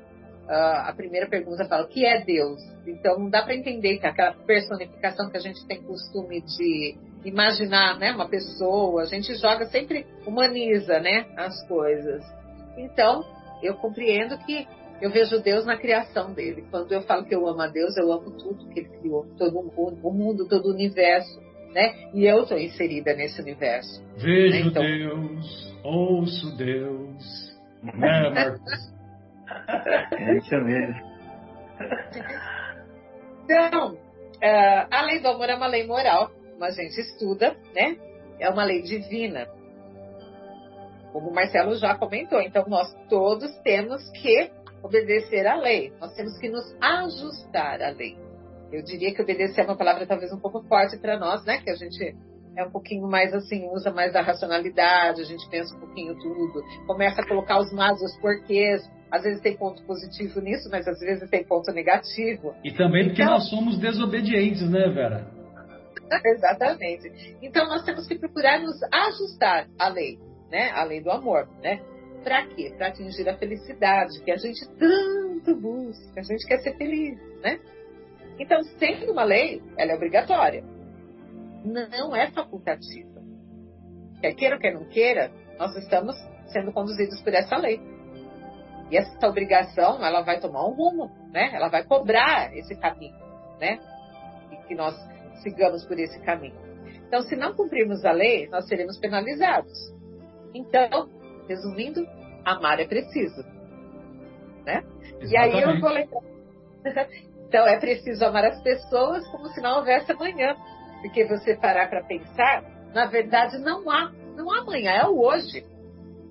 D: Uh, a primeira pergunta fala o que é Deus. Então não dá para entender que aquela personificação que a gente tem costume de imaginar, né, uma pessoa, a gente joga sempre humaniza, né, as coisas. Então eu compreendo que eu vejo Deus na criação dele. Quando eu falo que eu amo a Deus, eu amo tudo que ele criou, todo o mundo, todo o universo né? E eu estou inserida nesse universo.
B: Vejo né? então... Deus, ouço Deus, né, Marcos?
C: é isso mesmo.
D: Então, uh, a lei do amor é uma lei moral, mas a gente estuda, né? É uma lei divina. Como o Marcelo já comentou, então nós todos temos que obedecer à lei, nós temos que nos ajustar à lei. Eu diria que obedecer é uma palavra talvez um pouco forte para nós, né? Que a gente é um pouquinho mais assim, usa mais da racionalidade, a gente pensa um pouquinho tudo, começa a colocar os mas os porquês. Às vezes tem ponto positivo nisso, mas às vezes tem ponto negativo.
B: E também porque então, nós somos desobedientes, né, Vera?
D: Exatamente. Então nós temos que procurar nos ajustar à lei, né? A lei do amor, né? Para quê? Para atingir a felicidade que a gente tanto busca. A gente quer ser feliz, né? Então, sendo uma lei, ela é obrigatória. Não é facultativa. Quer queira ou quer não queira, nós estamos sendo conduzidos por essa lei. E essa obrigação, ela vai tomar um rumo, né? Ela vai cobrar esse caminho, né? E que nós sigamos por esse caminho. Então, se não cumprirmos a lei, nós seremos penalizados. Então, resumindo, amar é preciso, né? Exatamente. E aí eu vou lembrar Então é preciso amar as pessoas como se não houvesse amanhã. Porque você parar para pensar, na verdade não há, não há amanhã, é o hoje.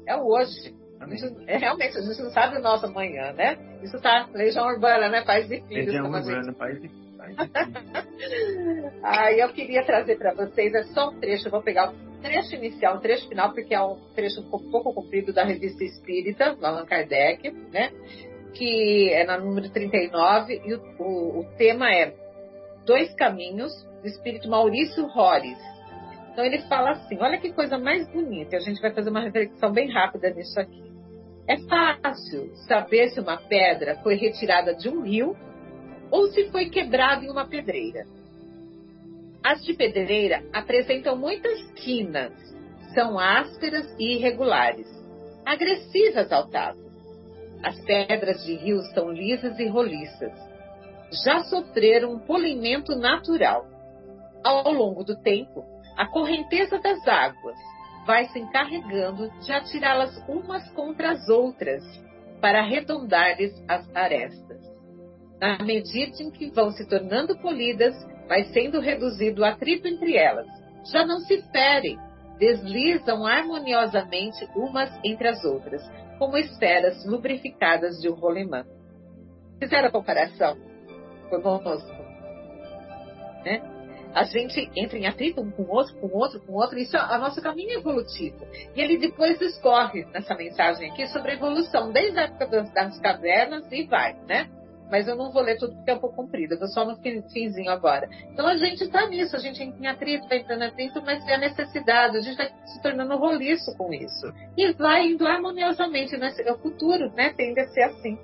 D: É o hoje. Gente, é, realmente, a gente não sabe o nosso amanhã, né? Isso tá Legião Urbana, né? Pais e filhos.
C: Legião Urbana, gente... pais e filhos.
D: Aí eu queria trazer para vocês, é só um trecho, eu vou pegar o trecho inicial, o trecho final, porque é um trecho um pouco comprido da revista Espírita, do Allan Kardec, né? que é na número 39, e o, o, o tema é Dois Caminhos, do espírito Maurício Rores. Então ele fala assim: olha que coisa mais bonita, a gente vai fazer uma reflexão bem rápida nisso aqui. É fácil saber se uma pedra foi retirada de um rio ou se foi quebrada em uma pedreira. As de pedreira apresentam muitas quinas, são ásperas e irregulares, agressivas ao tato As pedras de rio são lisas e roliças. Já sofreram um polimento natural. Ao longo do tempo, a correnteza das águas vai se encarregando de atirá-las umas contra as outras para arredondar-lhes as arestas. Na medida em que vão se tornando polidas, vai sendo reduzido o atrito entre elas. Já não se ferem, deslizam harmoniosamente umas entre as outras, como esferas lubrificadas de um rolimã. Fizeram a comparação? Foi bom, né? a gente entra em atrito um com o outro, com o outro, com o outro. Isso é o nosso caminho evolutivo. E ele depois escorre nessa mensagem aqui sobre a evolução, desde a época das cavernas e vai, né? Mas eu não vou ler tudo porque é um pouco comprido, eu vou só no finzinho agora. Então a gente está nisso, a gente entra em atrito, vai entrando em atrito, mas é a necessidade, a gente vai se tornando roliço com isso. E vai indo harmoniosamente, né? é o futuro, né? Tende a ser assim.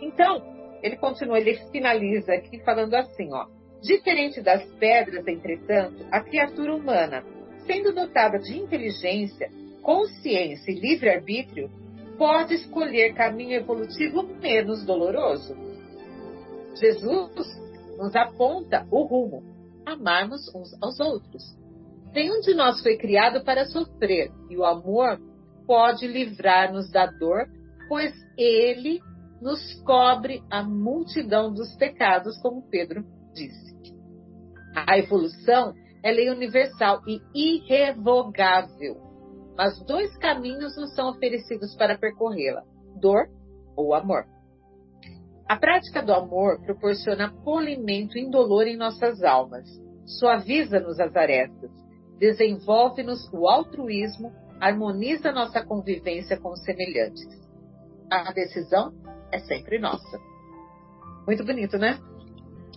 D: Então, ele continua, ele finaliza aqui falando assim, ó. Diferente das pedras, entretanto, a criatura humana, sendo dotada de inteligência, consciência e livre-arbítrio, pode escolher caminho evolutivo menos doloroso. Jesus nos aponta o rumo, amarmos uns aos outros. Nenhum de nós foi criado para sofrer, e o amor pode livrar-nos da dor, pois ele nos cobre a multidão dos pecados, como Pedro disse. A evolução é lei universal e irrevogável. Mas dois caminhos nos são oferecidos para percorrê-la: dor ou amor. A prática do amor proporciona polimento indolor em nossas almas, suaviza-nos as arestas, desenvolve-nos o altruísmo, harmoniza nossa convivência com os semelhantes. A decisão é sempre nossa. Muito bonito, né?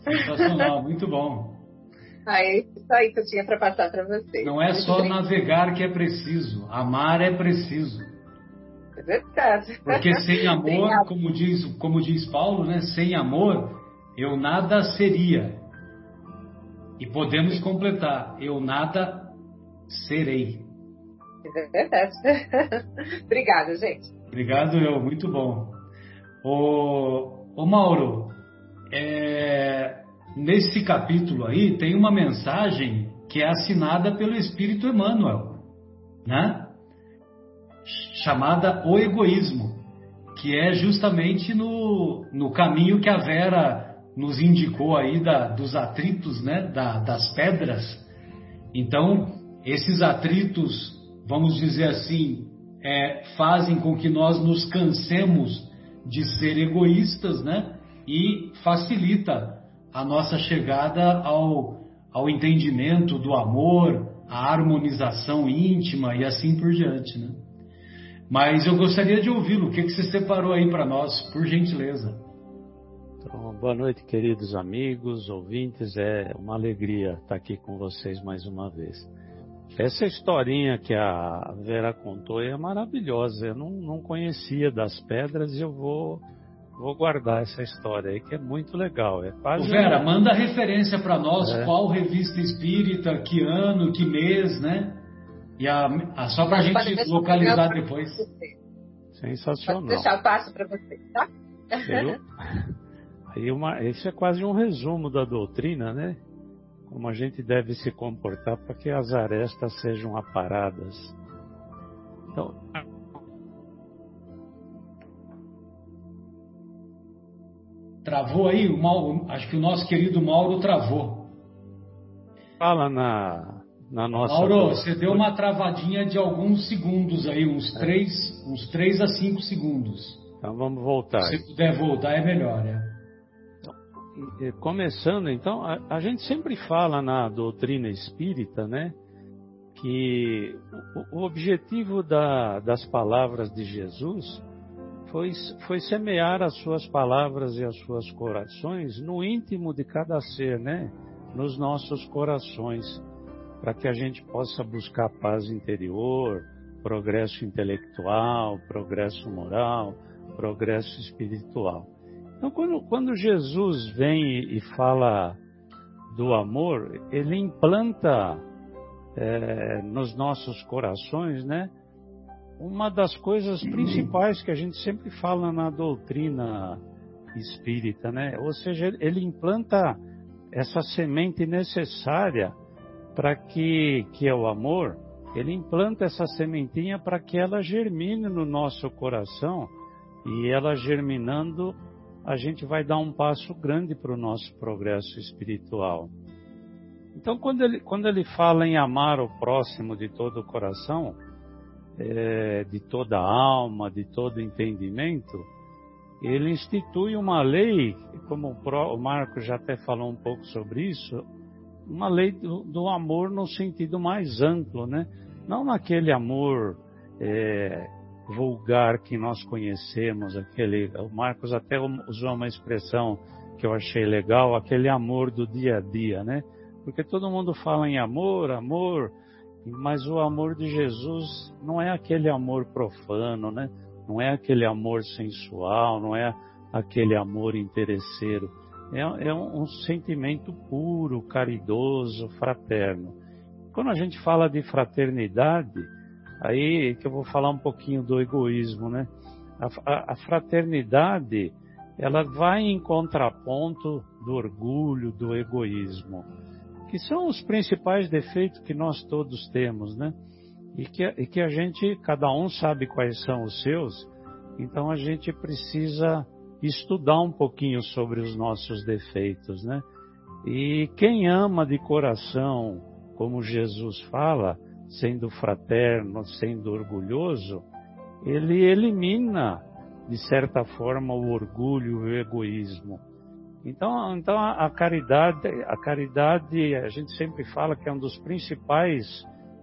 B: Sensacional, muito bom.
D: Ah, é isso aí que eu tinha para passar para vocês.
B: Não é só navegar que é preciso, amar é preciso.
D: É verdade.
B: Porque sem amor, como diz, como diz Paulo, né? Sem amor, eu nada seria. E podemos completar, eu nada serei.
D: É verdade. Obrigada, gente.
B: Obrigado, eu. Muito bom. Ô, ô Mauro, é, nesse capítulo aí tem uma mensagem que é assinada pelo Espírito Emmanuel, né? Chamada o egoísmo, que é justamente no, no caminho que a Vera nos indicou aí da, dos atritos, né? Da, das pedras. Então, esses atritos, vamos dizer assim, é, fazem com que nós nos cansemos de ser egoístas, né? E facilita a nossa chegada ao, ao entendimento do amor, a harmonização íntima e assim por diante, né? Mas eu gostaria de ouvi-lo. O que, que você separou aí para nós, por gentileza?
E: Então, boa noite, queridos amigos, ouvintes. É uma alegria estar aqui com vocês mais uma vez. Essa historinha que a Vera contou é maravilhosa. Eu não, não conhecia das pedras e eu vou Vou guardar essa história aí, que é muito legal. É
B: quase Vera, manda referência para nós, é. qual revista espírita, que ano, que mês, né? E a, a só para a gente localizar depois.
E: Sensacional.
D: Pode deixar, eu passo para você, tá?
E: Eu, aí uma, esse é quase um resumo da doutrina, né? Como a gente deve se comportar para que as arestas sejam aparadas. Então,
B: Travou aí? O Mauro, acho que o nosso querido Mauro travou.
E: Fala na, na nossa.
B: Mauro, você deu uma travadinha de alguns segundos aí, uns 3 é. uns três a 5 segundos.
E: Então vamos voltar.
B: Se puder voltar é melhor, né?
E: Começando então, a, a gente sempre fala na doutrina espírita, né? Que o, o objetivo da, das palavras de Jesus foi, foi semear as suas palavras e as suas corações no íntimo de cada ser, né? Nos nossos corações, para que a gente possa buscar paz interior, progresso intelectual, progresso moral, progresso espiritual. Então, quando, quando Jesus vem e fala do amor, ele implanta é, nos nossos corações, né? uma das coisas principais que a gente sempre fala na doutrina espírita, né? Ou seja, ele implanta essa semente necessária para que, que é o amor, ele implanta essa sementinha para que ela germine no nosso coração e ela germinando, a gente vai dar um passo grande para o nosso progresso espiritual. Então, quando ele, quando ele fala em amar o próximo de todo o coração, é, de toda a alma, de todo entendimento, ele institui uma lei, como o Marco já até falou um pouco sobre isso, uma lei do, do amor no sentido mais amplo, né? Não naquele amor é, vulgar que nós conhecemos, aquele. O Marcos até usou uma expressão que eu achei legal, aquele amor do dia a dia, né? Porque todo mundo fala em amor, amor, mas o amor de Jesus não é aquele amor profano, né? Não é aquele amor sensual, não é aquele amor interesseiro. É, é um, um sentimento puro, caridoso, fraterno. Quando a gente fala de fraternidade, aí que eu vou falar um pouquinho do egoísmo, né? A, a, a fraternidade, ela vai em contraponto do orgulho, do egoísmo que são os principais defeitos que nós todos temos, né? E que, e que a gente, cada um sabe quais são os seus, então a gente precisa estudar um pouquinho sobre os nossos defeitos, né? E quem ama de coração, como Jesus fala, sendo fraterno, sendo orgulhoso, ele elimina, de certa forma, o orgulho o egoísmo. Então, então a, caridade, a caridade, a gente sempre fala que é um dos principais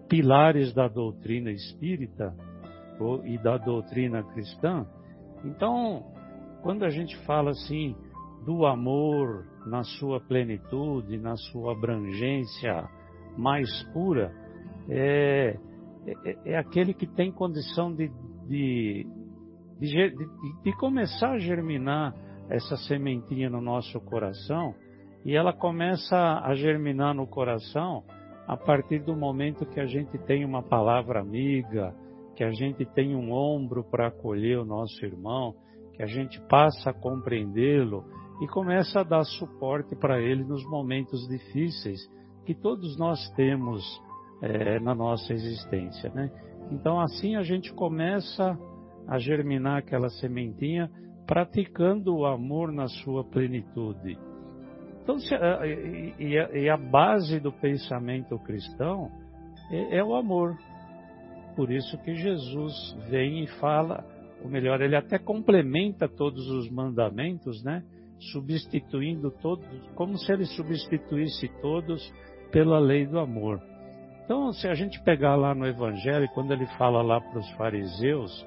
E: pilares da doutrina espírita e da doutrina cristã. Então, quando a gente fala assim do amor na sua plenitude, na sua abrangência mais pura, é, é, é aquele que tem condição de, de, de, de começar a germinar essa sementinha no nosso coração e ela começa a germinar no coração a partir do momento que a gente tem uma palavra amiga, que a gente tem um ombro para acolher o nosso irmão, que a gente passa a compreendê-lo e começa a dar suporte para ele nos momentos difíceis que todos nós temos é, na nossa existência, né? Então assim a gente começa a germinar aquela sementinha praticando o amor na sua plenitude. Então, se, e, a, e, a, base do pensamento cristão é, é o amor. Por isso que Jesus vem e fala, ou melhor, ele até complementa todos os mandamentos, né? Substituindo todos, como se ele substituísse todos pela lei do amor. Então, se a gente pegar lá no Evangelho, quando ele fala lá para os fariseus,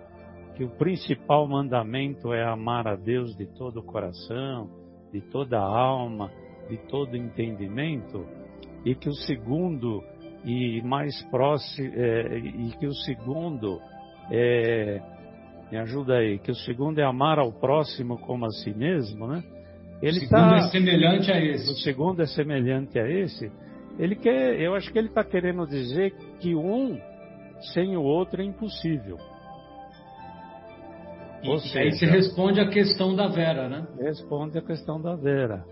E: que o principal mandamento é amar a Deus de todo o coração, de toda a alma, de todo entendimento, e que o segundo e mais próximo é, e que o segundo é me ajuda aí, que o segundo é amar ao próximo como a si mesmo, né?
B: Ele o segundo tá, é semelhante a esse.
E: O segundo é semelhante a esse. Ele quer, eu acho que ele está querendo dizer que um sem o outro é impossível.
B: Ou seja, aí se responde a questão da Vera, né?
E: Responde a questão da Vera.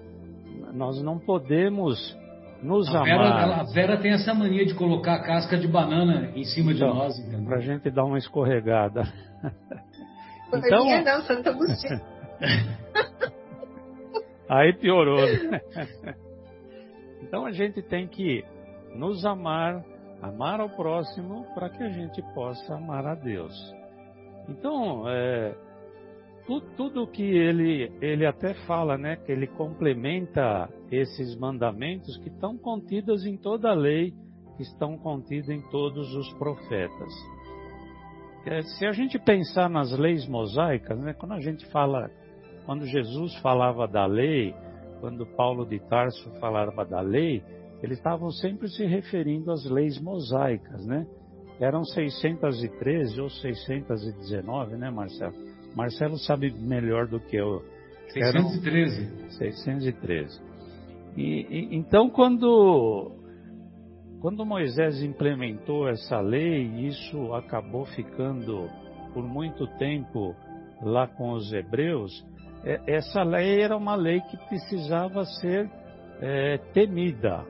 E: Nós não podemos nos
B: a
E: Vera,
B: amar. a Vera tem essa mania de colocar a casca de banana em cima então, de nós,
E: entendeu? Pra gente dar uma escorregada.
D: então, não, Santo Agostinho.
E: aí piorou. Né? então a gente tem que nos amar, amar ao próximo, para que a gente possa amar a Deus. Então, é, tudo, tudo que ele, ele até fala, né, que ele complementa esses mandamentos que estão contidos em toda a lei, que estão contidos em todos os profetas. É, se a gente pensar nas leis mosaicas, né, quando a gente fala, quando Jesus falava da lei, quando Paulo de Tarso falava da lei, eles estavam sempre se referindo às leis mosaicas, né? Eram 613 ou 619, né, Marcelo? Marcelo sabe melhor do que eu.
B: 613.
E: Eram 613. E, e, então, quando quando Moisés implementou essa lei, isso acabou ficando por muito tempo lá com os hebreus. É, essa lei era uma lei que precisava ser é, temida.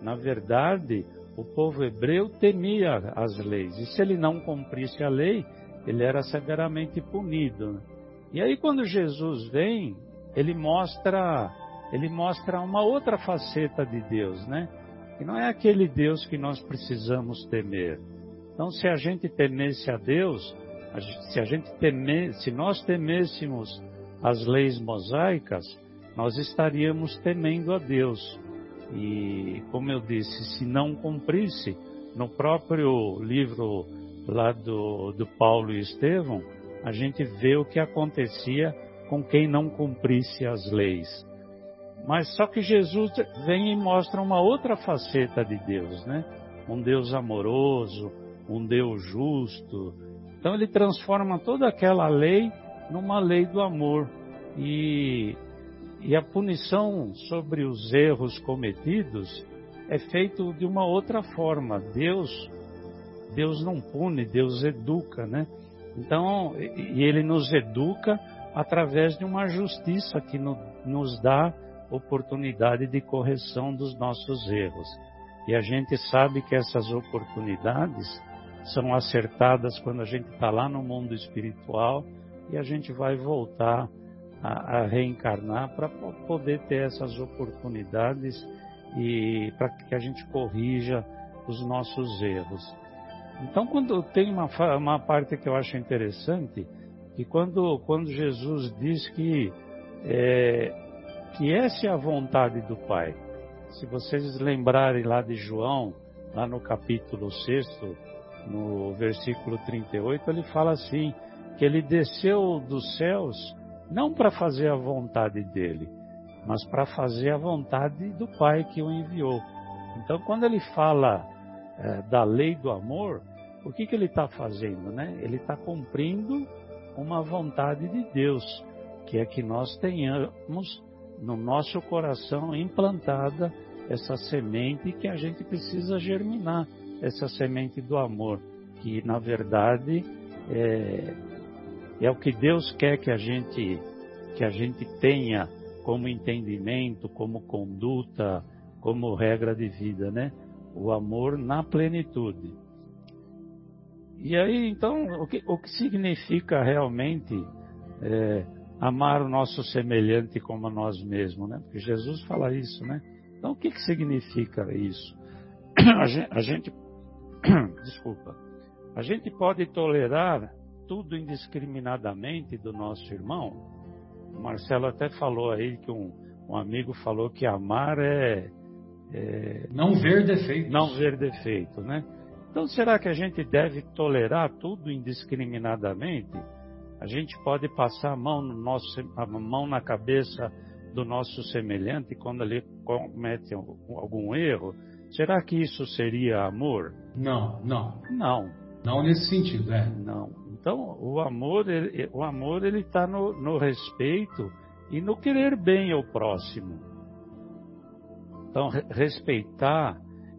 E: Na verdade, o povo hebreu temia as leis, e se ele não cumprisse a lei, ele era severamente punido. E aí, quando Jesus vem, ele mostra, ele mostra uma outra faceta de Deus, né? E não é aquele Deus que nós precisamos temer. Então, se a gente temesse a Deus, se a gente temer, se nós temêssemos as leis mosaicas, nós estaríamos temendo a Deus. E, como eu disse, se não cumprisse, no próprio livro lá do, do Paulo e Estevão, a gente vê o que acontecia com quem não cumprisse as leis. Mas só que Jesus vem e mostra uma outra faceta de Deus, né? Um Deus amoroso, um Deus justo. Então ele transforma toda aquela lei numa lei do amor. E, e a punição sobre os erros cometidos é feito de uma outra forma. Deus Deus não pune, Deus educa, né? Então, e ele nos educa através de uma justiça que nos dá oportunidade de correção dos nossos erros. E a gente sabe que essas oportunidades são acertadas quando a gente está lá no mundo espiritual e a gente vai voltar a, a reencarnar para poder ter essas oportunidades e para que a gente corrija os nossos erros. Então, quando tem uma, uma parte que eu acho interessante, que quando, quando Jesus diz que é, que essa é a vontade do Pai. Se vocês lembrarem lá de João, lá no capítulo 6, no versículo 38, ele fala assim: que ele desceu dos céus não para fazer a vontade dele, mas para fazer a vontade do Pai que o enviou. Então, quando ele fala é, da lei do amor, o que, que ele está fazendo? Né? Ele está cumprindo uma vontade de Deus, que é que nós tenhamos no nosso coração implantada essa semente que a gente precisa germinar, essa semente do amor, que na verdade é, é o que Deus quer que a gente que a gente tenha como entendimento, como conduta, como regra de vida, né? O amor na plenitude. E aí, então, o que, o que significa realmente é, amar o nosso semelhante como a nós mesmos, né? Porque Jesus fala isso, né? Então, o que, que significa isso? A gente, a gente desculpa, a gente pode tolerar tudo indiscriminadamente do nosso irmão. O Marcelo até falou aí que um, um amigo falou que amar é,
B: é não ver defeito.
E: Não ver defeito, né? Então, será que a gente deve tolerar tudo indiscriminadamente? A gente pode passar a mão, no nosso, a mão na cabeça do nosso semelhante quando ele comete algum erro? Será que isso seria amor?
B: Não, não.
E: Não.
B: Não nesse sentido, é.
E: Não. Então, o amor, ele, o amor ele está no, no respeito e no querer bem ao próximo. Então, respeitar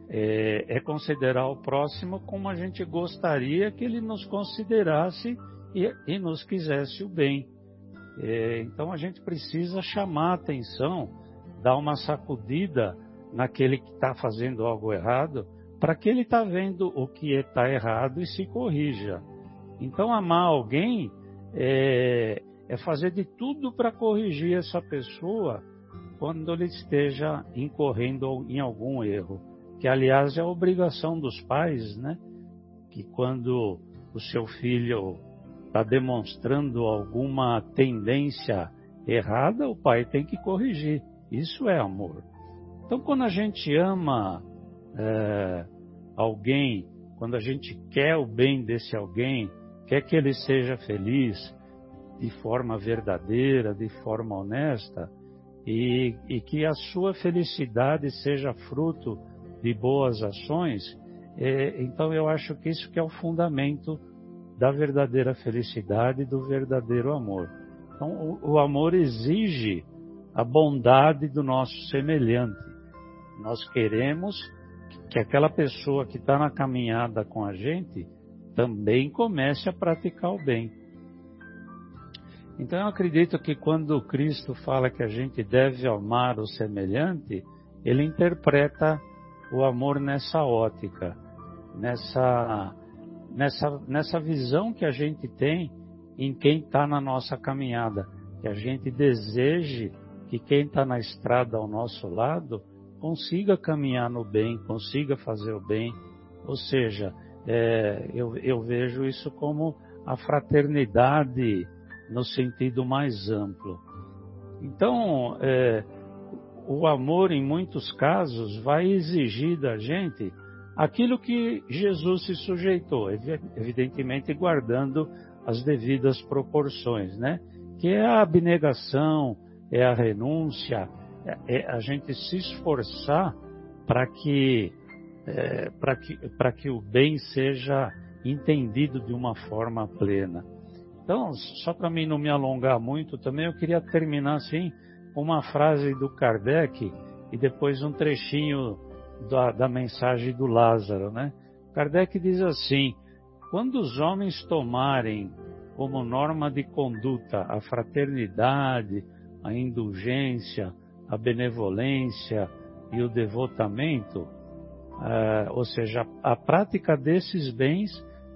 E: é, é, considerar o próximo como a gente gostaria que ele nos considerasse e, e nos quisesse o bem. É, então a gente precisa chamar a atenção, dar uma sacudida naquele que está fazendo algo errado, para que ele está vendo o que está errado e se corrija. Então amar alguém é, é fazer de tudo para corrigir essa pessoa quando ele esteja incorrendo em algum erro que aliás é a obrigação dos pais, né? Que quando o seu filho está demonstrando alguma tendência errada, o pai tem que corrigir. Isso é amor. Então, quando a gente ama é, alguém, quando a gente quer o bem desse alguém, quer que ele seja feliz de forma verdadeira, de forma honesta, e, e que a sua felicidade seja fruto de boas ações, é, então eu acho que isso que é o fundamento da verdadeira felicidade e do verdadeiro amor. Então o, o amor exige a bondade do nosso semelhante. Nós queremos que aquela pessoa que está na caminhada com a gente também comece a praticar o bem. Então eu acredito que quando Cristo fala que a gente deve amar o semelhante, ele interpreta o amor nessa ótica, nessa, nessa, nessa visão que a gente tem em quem está na nossa caminhada, que a gente deseje que quem está na estrada ao nosso lado consiga caminhar no bem, consiga fazer o bem. Ou seja, é, eu, eu vejo isso como a fraternidade no sentido mais amplo. Então, é, o amor, em muitos casos, vai exigir da gente aquilo que Jesus se sujeitou, evidentemente guardando as devidas proporções, né? Que é a abnegação, é a renúncia, é, é a gente se esforçar para que, é, para que, para que o bem seja entendido de uma forma plena. Então, só para mim não me alongar muito também, eu queria terminar assim uma frase do Kardec e depois um trechinho da, da mensagem do Lázaro, né? Kardec diz assim: quando os homens tomarem como norma de conduta a fraternidade, a indulgência, a benevolência e o devotamento, uh, ou seja, a prática desses bens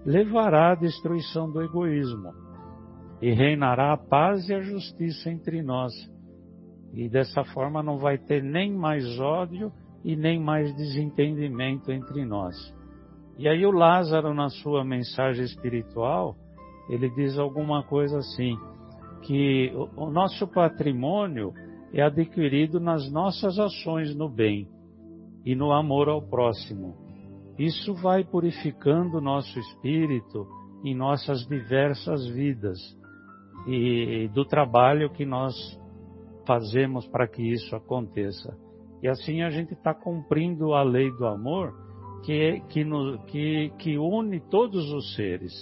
E: levará à destruição do egoísmo e reinará a paz e a justiça entre nós. E dessa forma não vai ter nem mais ódio e nem mais desentendimento entre nós. E aí o Lázaro, na sua mensagem espiritual, ele diz alguma coisa assim, que o nosso patrimônio é adquirido nas nossas ações no bem e no amor ao próximo. Isso vai purificando nosso espírito em nossas diversas vidas e do trabalho que nós fazemos para que isso aconteça. E assim a gente está cumprindo a lei do amor que, que, no, que, que une todos os seres.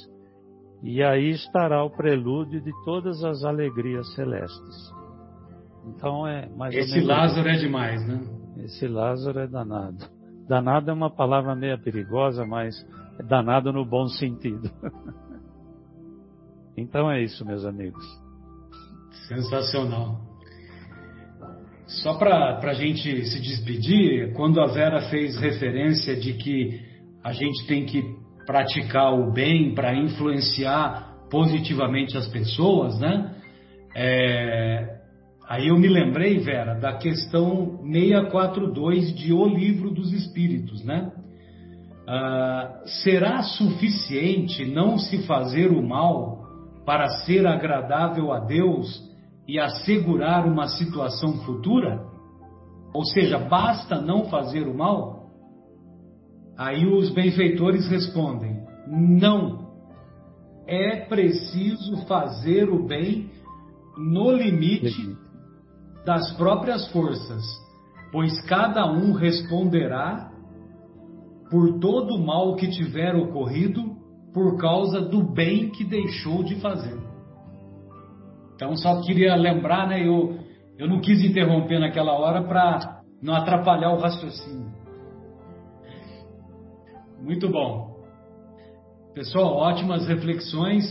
E: E aí estará o prelúdio de todas as alegrias celestes. Então é mais
B: Esse Lázaro é demais, né?
E: Esse Lázaro é danado. Danado é uma palavra meio perigosa, mas é danado no bom sentido. então é isso, meus amigos.
B: Sensacional. Só para a gente se despedir, quando a Vera fez referência de que a gente tem que praticar o bem para influenciar positivamente as pessoas, né? É, aí eu me lembrei, Vera, da questão 642 de O Livro dos Espíritos, né? Ah, será suficiente não se fazer o mal para ser agradável a Deus e assegurar uma situação futura? Ou seja, basta não fazer o mal? Aí os benfeitores respondem: não. É preciso fazer o bem no limite das próprias forças, pois cada um responderá por todo o mal que tiver ocorrido por causa do bem que deixou de fazer. Então, só queria lembrar, né? Eu, eu não quis interromper naquela hora para não atrapalhar o raciocínio. Muito bom. Pessoal, ótimas reflexões.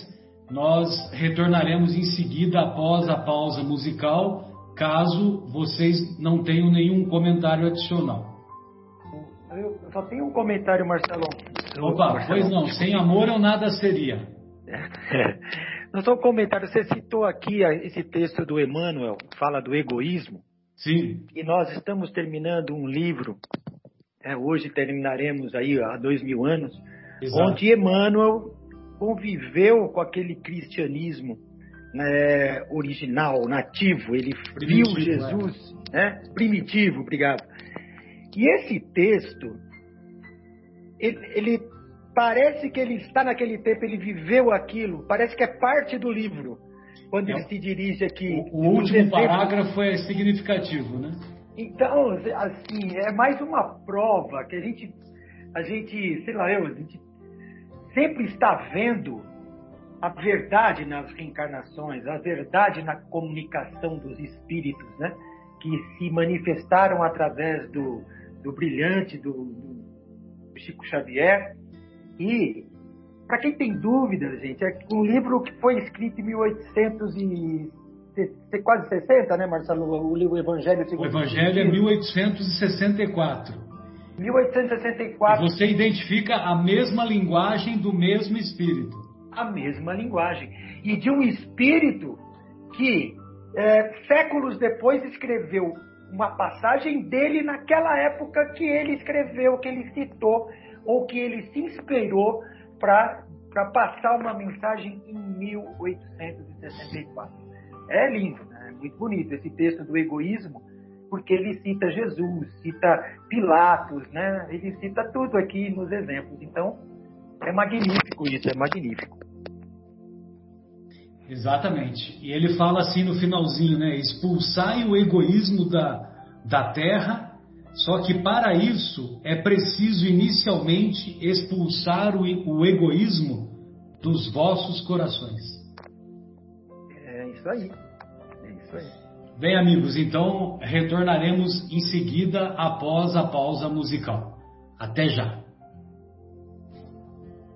B: Nós retornaremos em seguida após a pausa musical, caso vocês não tenham nenhum comentário adicional.
C: Eu só tenho um comentário, Marcelão.
B: Opa, Marcelão. pois não, sem amor eu nada seria.
C: Não só um comentário, você citou aqui esse texto do Emmanuel, fala do egoísmo.
B: Sim.
C: E nós estamos terminando um livro, é, hoje terminaremos aí há dois mil anos, Exato. onde Emmanuel conviveu com aquele cristianismo né, original, nativo, ele primitivo, viu Jesus, é. né, primitivo, obrigado. E esse texto, ele, ele parece que ele está naquele tempo, ele viveu aquilo, parece que é parte do livro, quando é. ele se dirige aqui.
B: O, o último exemplos... parágrafo é significativo, né?
C: Então, assim, é mais uma prova que a gente, a gente, sei lá, eu, a gente sempre está vendo a verdade nas reencarnações, a verdade na comunicação dos espíritos, né? Que se manifestaram através do, do brilhante, do, do Chico Xavier. E, para quem tem dúvidas, gente, é um livro que foi escrito em 1800 e quase 60, né, Marcelo? O livro Evangelho
B: segundo O Evangelho é 1864.
C: 1864.
B: E você identifica a mesma linguagem do mesmo espírito.
C: A mesma linguagem. E de um espírito que é, séculos depois escreveu uma passagem dele naquela época que ele escreveu, que ele citou, ou que ele se inspirou para passar uma mensagem em 1864. É lindo, né? é muito bonito esse texto do egoísmo, porque ele cita Jesus, cita Pilatos, né? ele cita tudo aqui nos exemplos. Então, é magnífico isso, é magnífico.
B: Exatamente. E ele fala assim no finalzinho, né? Expulsai o egoísmo da, da terra, só que para isso é preciso inicialmente expulsar o, o egoísmo dos vossos corações.
C: É isso aí. É isso aí.
B: Bem, amigos, então retornaremos em seguida após a pausa musical. Até já.